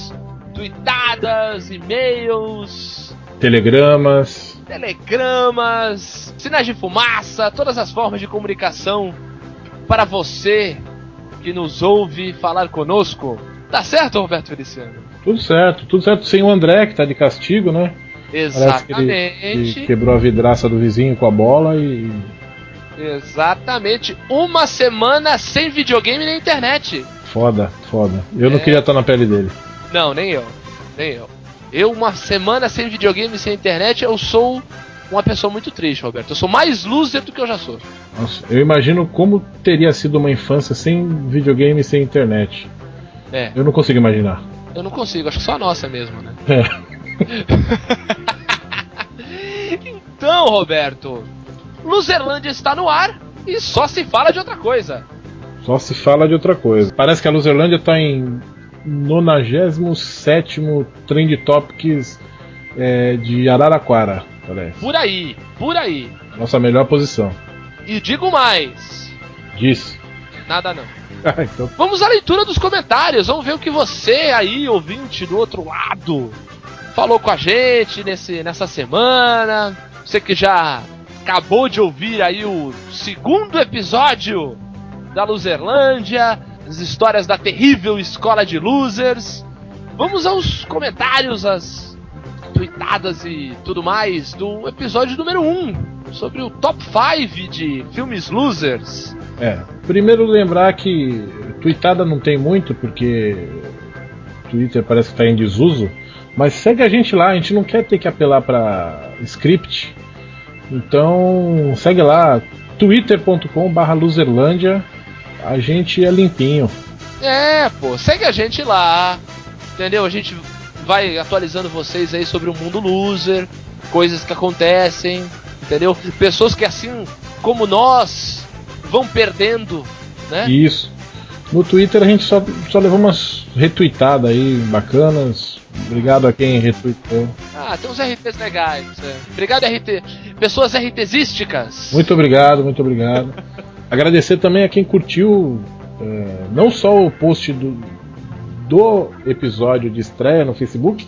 tweetadas, e-mails, Telegramas. telegramas, sinais de fumaça, todas as formas de comunicação para você, que nos ouve falar conosco. Tá certo, Roberto Feliciano? Tudo certo, tudo certo. Sem o André, que tá de castigo, né? Parece que ele, Exatamente. que quebrou a vidraça do vizinho com a bola e. Exatamente. Uma semana sem videogame na internet. Foda, foda. Eu não É. queria estar na pele dele. Não, nem eu. Nem eu. Eu, uma semana sem videogame e sem internet, eu sou uma pessoa muito triste, Roberto. Eu sou mais loser do que eu já sou. Nossa, eu imagino como teria sido uma infância sem videogame e sem internet. É, Eu não consigo imaginar. eu não consigo, acho que só a nossa mesmo, né? É. Então, Roberto, Luzerlândia está no ar e só se fala de outra coisa. Só se fala de outra coisa. Parece que a Luzerlândia tá em 97 Trend Topics é, de Araraquara, parece. Por aí, por aí. Nossa melhor posição. E digo mais, Disse. nada não. Ah, então, Vamos à leitura dos comentários. Vamos ver o que você aí, ouvinte do outro lado, falou com a gente nesse, nessa semana. Você que já acabou de ouvir aí o segundo episódio da Luzerlândia, as histórias da terrível escola de losers. Vamos aos comentários, as tweetadas e tudo mais do episódio número 1 sobre o top 5 de filmes losers. é. Primeiro lembrar que tweetada não tem muito, porque Twitter parece que tá em desuso. Mas segue a gente lá, a gente não quer ter que apelar para script. Então segue lá, twitter.com/barra loserlândia. A gente é limpinho. É, pô, segue a gente lá, entendeu? A gente vai atualizando vocês aí sobre o mundo loser, coisas que acontecem, entendeu? Pessoas que assim como nós vão perdendo, né? Isso. No Twitter a gente só, só levou umas retweetadas aí bacanas. Obrigado a quem retweetou. Ah, tem uns RTs legais. é. Obrigado, RT. Pessoas RTzísticas. Muito obrigado, muito obrigado. Agradecer também a quem curtiu é, não só o post do, do episódio de estreia no Facebook,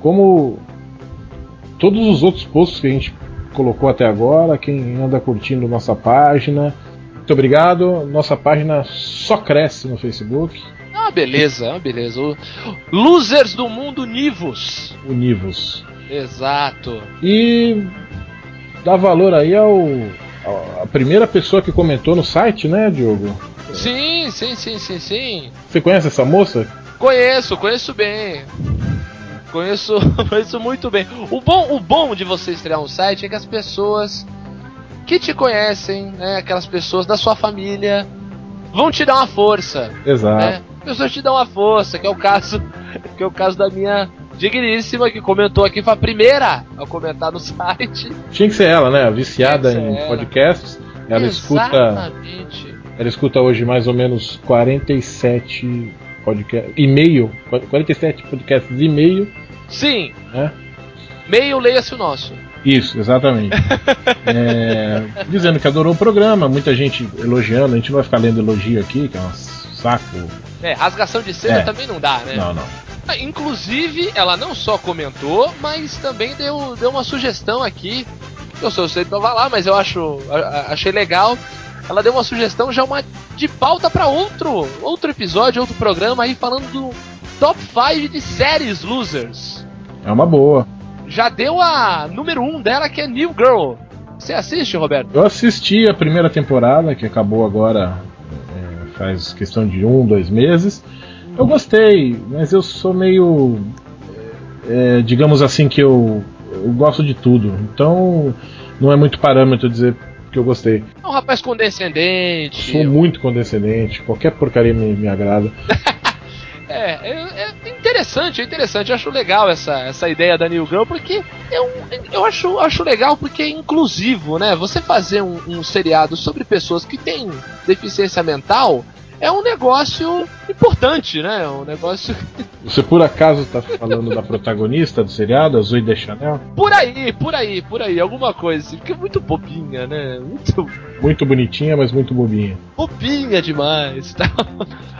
como todos os outros posts que a gente colocou até agora, quem anda curtindo nossa página. Muito obrigado. Nossa página só cresce no Facebook. Ah, beleza, ah, beleza. O- Losers do mundo Nivos. Univos. Exato. E dá valor aí ao- a primeira pessoa que comentou no site, né, Diogo? Sim, sim, sim, sim, sim. Você conhece essa moça? Conheço, conheço bem. Conheço, conheço muito bem. O bom, o bom de você estrear um site é que as pessoas que te conhecem, né, aquelas pessoas da sua família, vão te dar uma força. Exato. Né? Pessoas te dão uma força, que é o caso, que é o caso da minha digníssima que comentou aqui, foi a primeira a comentar no site. Tinha que ser ela, né? Viciada em ela. podcasts. Ela escuta, Exatamente. ela escuta hoje mais ou menos 47 podcasts e meio, 47 podcasts e meio, Sim, né? meio leia-se o nosso. Isso, exatamente. É, dizendo que adorou o programa, muita gente elogiando, a gente não vai ficar lendo elogio aqui, que é um saco. É, rasgação de seda É. também não dá, né? Não, não. Ah, Inclusive, ela não só comentou, mas também deu, deu uma sugestão aqui. Eu sou sei pra lá, mas eu acho achei legal. Ela deu uma sugestão já uma de pauta pra outro outro episódio, outro programa aí falando do top 5 de séries losers. É uma boa. Já deu a número 1 um dela que é New Girl. Você assiste, Roberto? Eu assisti a primeira temporada, que acabou agora faz questão de um, dois meses. Eu gostei, mas eu sou meio. é, digamos assim, que eu, eu gosto de tudo. Então não é muito parâmetro dizer que eu gostei. É um rapaz condescendente. Sou muito condescendente, qualquer porcaria me, me agrada. É, é, é interessante, é interessante. Eu acho legal essa, essa ideia da New Girl, porque eu, eu acho, acho legal porque é inclusivo, né? Você fazer um, um seriado sobre pessoas que têm deficiência mental é um negócio importante, né? É um negócio Você por acaso tá falando da protagonista do seriado, a Zoe Deschanel? por aí, por aí, por aí, alguma coisa assim, porque é muito bobinha, né? Muito Muito bonitinha, mas muito bobinha. bobinha demais. Tá?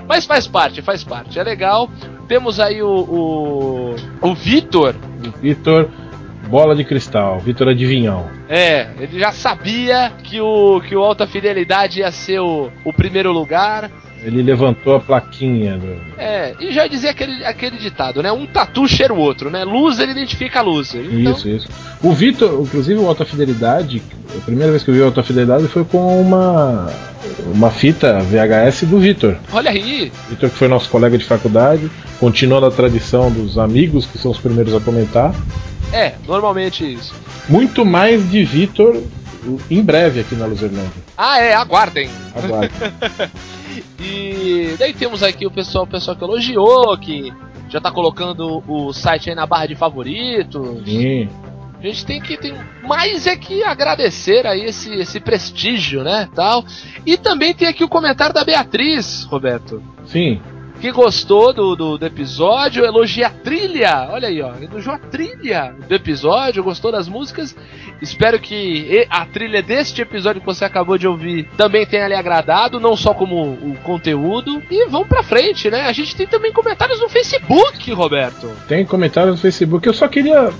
Mas faz parte, faz parte, é legal. Temos aí o, o, o Vitor, O Vitor Bola de cristal, Vitor Adivinhão. É, ele já sabia que o, que o Alta Fidelidade ia ser o, o primeiro lugar. Ele levantou a plaquinha. Do... É, e já dizia aquele, aquele ditado, né? Um tatu cheira o outro, né? Loser identifica loser. Então, Isso, isso. O Vitor, inclusive o Alta Fidelidade, a primeira vez que eu vi o Alta Fidelidade foi com uma, uma fita VHS do Vitor. olha aí, Vitor, que foi nosso colega de faculdade, continuando a tradição dos amigos, que são os primeiros a comentar. é, normalmente isso. Muito mais de Vitor em breve aqui na Luzerlândia. Ah, é, aguardem. Aguarde. E daí temos aqui o pessoal, o pessoal que elogiou, que já tá colocando o site aí na barra de favoritos. Sim. A gente tem que tem mais é que agradecer aí esse, esse prestígio, né, tal. E também tem aqui o comentário da Beatriz, Roberto, Sim. Que gostou do, do, do episódio, elogia a trilha. Olha aí, ó, elogiou a trilha do episódio, gostou das músicas. Espero que a trilha deste episódio que você acabou de ouvir também tenha lhe agradado, não só como o conteúdo. E vamos pra frente, né? A gente tem também comentários no Facebook, Roberto. Tem comentários no Facebook. Eu só queria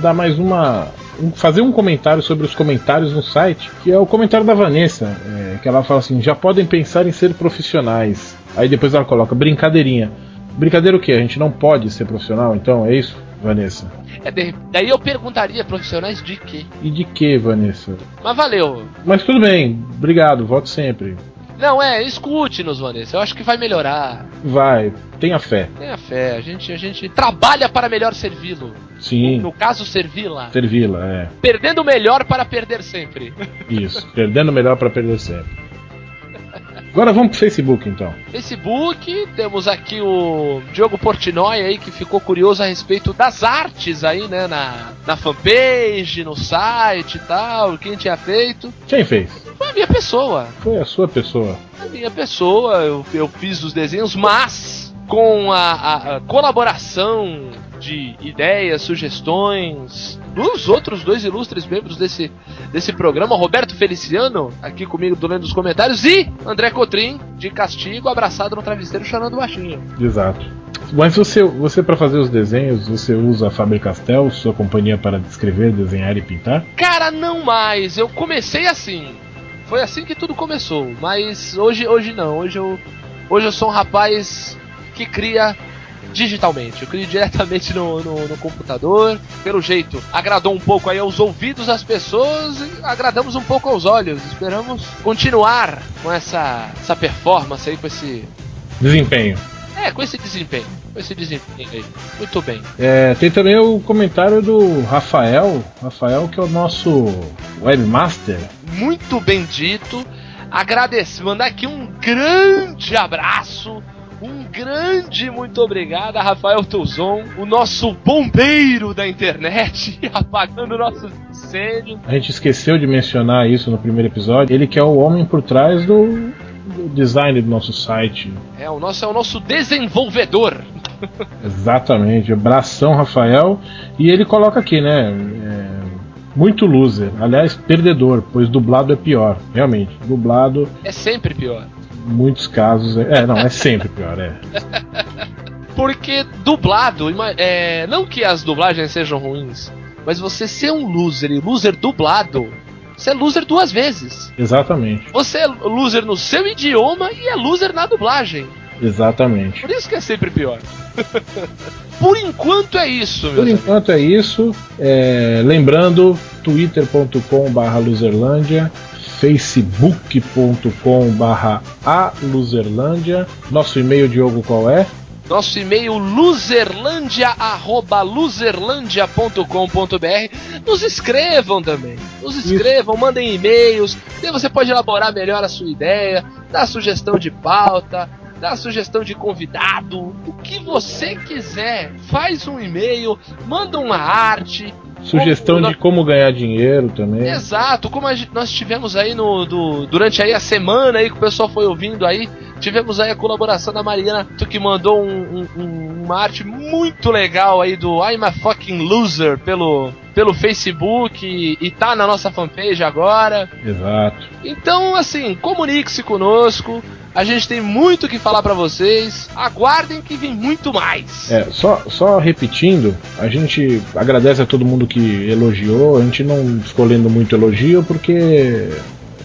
dar mais uma. Fazer um comentário sobre os comentários no site, que é o comentário da Vanessa, é, que ela fala assim: já podem pensar em ser profissionais. Aí depois ela coloca brincadeirinha. Brincadeira o que? A gente não pode ser profissional, então é isso, Vanessa? É, daí eu perguntaria, profissionais de quê? E de que, Vanessa? Mas valeu. Mas tudo bem, obrigado, volte sempre. Não, é, escute-nos, Vanessa. Eu acho que vai melhorar. Vai, tenha fé. Tenha fé, a gente, a gente trabalha para melhor servi-lo. Sim, No caso, servi-la. servi-la, é. Perdendo o melhor para perder sempre. Isso, perdendo melhor pra perder sempre. Agora vamos pro Facebook então. Facebook, temos aqui o Diogo Portnoy aí que ficou curioso a respeito das artes aí, né, na, na fanpage, no site e tal, quem tinha feito. Quem fez? Foi a minha pessoa. Foi a sua pessoa. A minha pessoa, eu, eu fiz os desenhos, mas com a, a- a colaboração de ideias, sugestões dos outros dois ilustres membros desse, desse programa, Roberto Feliciano, aqui comigo do Lendo dos Comentários, e André Cotrim, de castigo, abraçado no travesseiro, chorando baixinho. Exato. Mas você, você para fazer os desenhos, você usa a Faber-Castell, sua companhia para descrever, desenhar e pintar? Cara, não mais, eu comecei assim. Foi assim que tudo começou, mas hoje, hoje não, hoje eu, hoje eu sou um rapaz que cria digitalmente, eu crio diretamente no, no, no computador. Pelo jeito, agradou um pouco aí aos ouvidos das pessoas e agradamos um pouco aos olhos. Esperamos continuar com essa, essa performance aí, com esse. Desempenho. É, com esse desempenho. Com esse desempenho aí. Muito bem. É, tem também o comentário do Rafael, Rafael que é o nosso webmaster. muito bem dito. Agradecer, mandar aqui um grande abraço, um grande muito obrigado a Rafael Tuzon, o nosso bombeiro da internet, apagando nossos incêndios. A gente esqueceu de mencionar isso no primeiro episódio. Ele que é o homem por trás do, do design do nosso site. É o nosso é o nosso desenvolvedor. Exatamente, abração Rafael. E ele coloca aqui, né? é, muito loser, aliás, perdedor, pois dublado é pior. Realmente, dublado, É sempre pior. Muitos casos. É, é, não, é sempre pior, é. Porque dublado, é, não que as dublagens sejam ruins, mas você ser um loser e loser dublado, você é loser duas vezes. Exatamente, Você é loser no seu idioma e é loser na dublagem. exatamente. Por isso que é sempre pior. Por enquanto é isso, Por amigos. enquanto é isso. É, lembrando, twitter.com/barra Luzerlândia, facebook.com/barra a Luzerlândia. Nosso e-mail, Diogo, qual é? Nosso e-mail luzerlandia@luzerlandia.com.br. Nos escrevam também. Nos escrevam, mandem e-mails. Daí você pode elaborar melhor a sua ideia, dar sugestão de pauta, dar sugestão de convidado, o que você quiser. Faz um e-mail, manda uma arte, Sugestão de como ganhar dinheiro também. Exato, como a nós tivemos aí no, do- durante aí a semana aí que o pessoal foi ouvindo aí Tivemos aí a colaboração da Mariana, que mandou um- um- um- uma arte muito legal aí do I'm a fucking loser pelo, pelo Facebook e, e tá na nossa fanpage agora. Exato. Então, assim, comunique-se conosco. A gente tem muito o que falar pra vocês. Aguardem que vem muito mais. É, só, só repetindo, a gente agradece a todo mundo que elogiou. A gente não ficou lendo muito elogio porque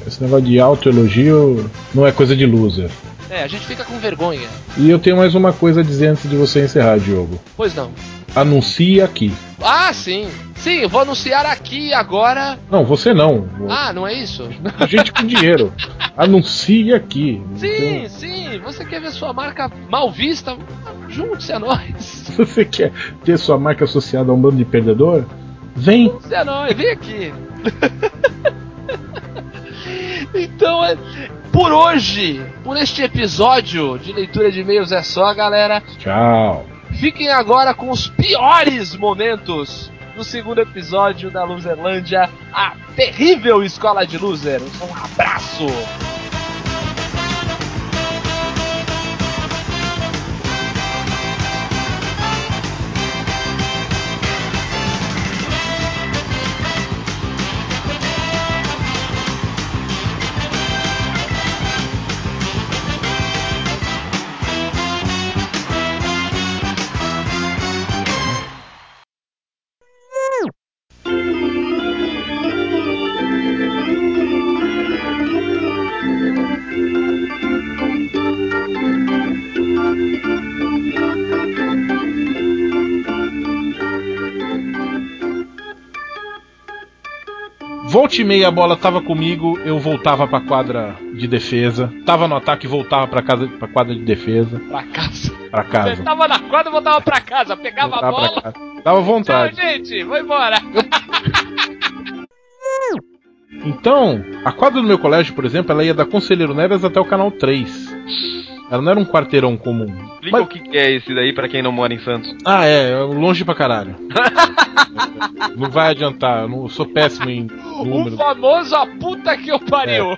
esse negócio de autoelogio não é coisa de loser. É, a gente fica com vergonha. E eu tenho mais uma coisa a dizer antes de você encerrar, Diogo. Pois não. Anuncie aqui. Ah, sim. Sim, eu vou anunciar aqui agora. Não, você não. Ah, não é isso? Gente com dinheiro. Anuncie aqui. Sim, sim. Você quer ver sua marca mal vista? Junte-se a nós. Você quer ter sua marca associada a um bando de perdedor, vem. Junte-se a nós. Vem aqui. então, é, por hoje, por este episódio de leitura de e-mails é só, galera. Tchau. Fiquem agora com os piores momentos do segundo episódio da Loserlândia, a terrível escola de loser. Um abraço! Volte e meia a bola tava comigo, eu voltava pra quadra de defesa. Tava no ataque, voltava pra casa, pra quadra de defesa, Pra casa. pra Você casa. tava na quadra e voltava pra casa, pegava a Voltava pra bola. Dava Tchau, vontade. gente, vou embora. Então, a quadra do meu colégio, por exemplo, ela ia da Conselheiro Neves até o canal 3. Ela não era um quarteirão comum. Explica o que é esse daí pra quem não mora em Santos. Ah, é, é longe pra caralho. não vai adiantar, eu não eu sou péssimo em O número. famoso a puta que eu pariu.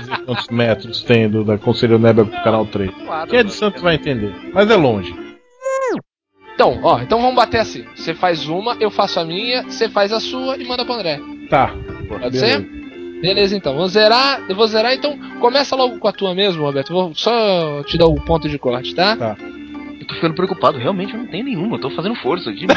Dizer quantos metros tem do, da Conselheiro Neves pro canal 3. Claro, Quem é de Santos vai entender. Mas é longe. Então, ó, então vamos bater assim. Você faz uma, eu faço a minha, você faz a sua e manda pro André. Tá. Pode beleza. ser? Beleza, então. Vou zerar. Eu vou zerar, então começa logo com a tua mesmo, Roberto. Vou só te dar o ponto de corte, tá? Tá. Eu tô ficando preocupado, realmente eu não tenho nenhuma, eu tô fazendo força. De...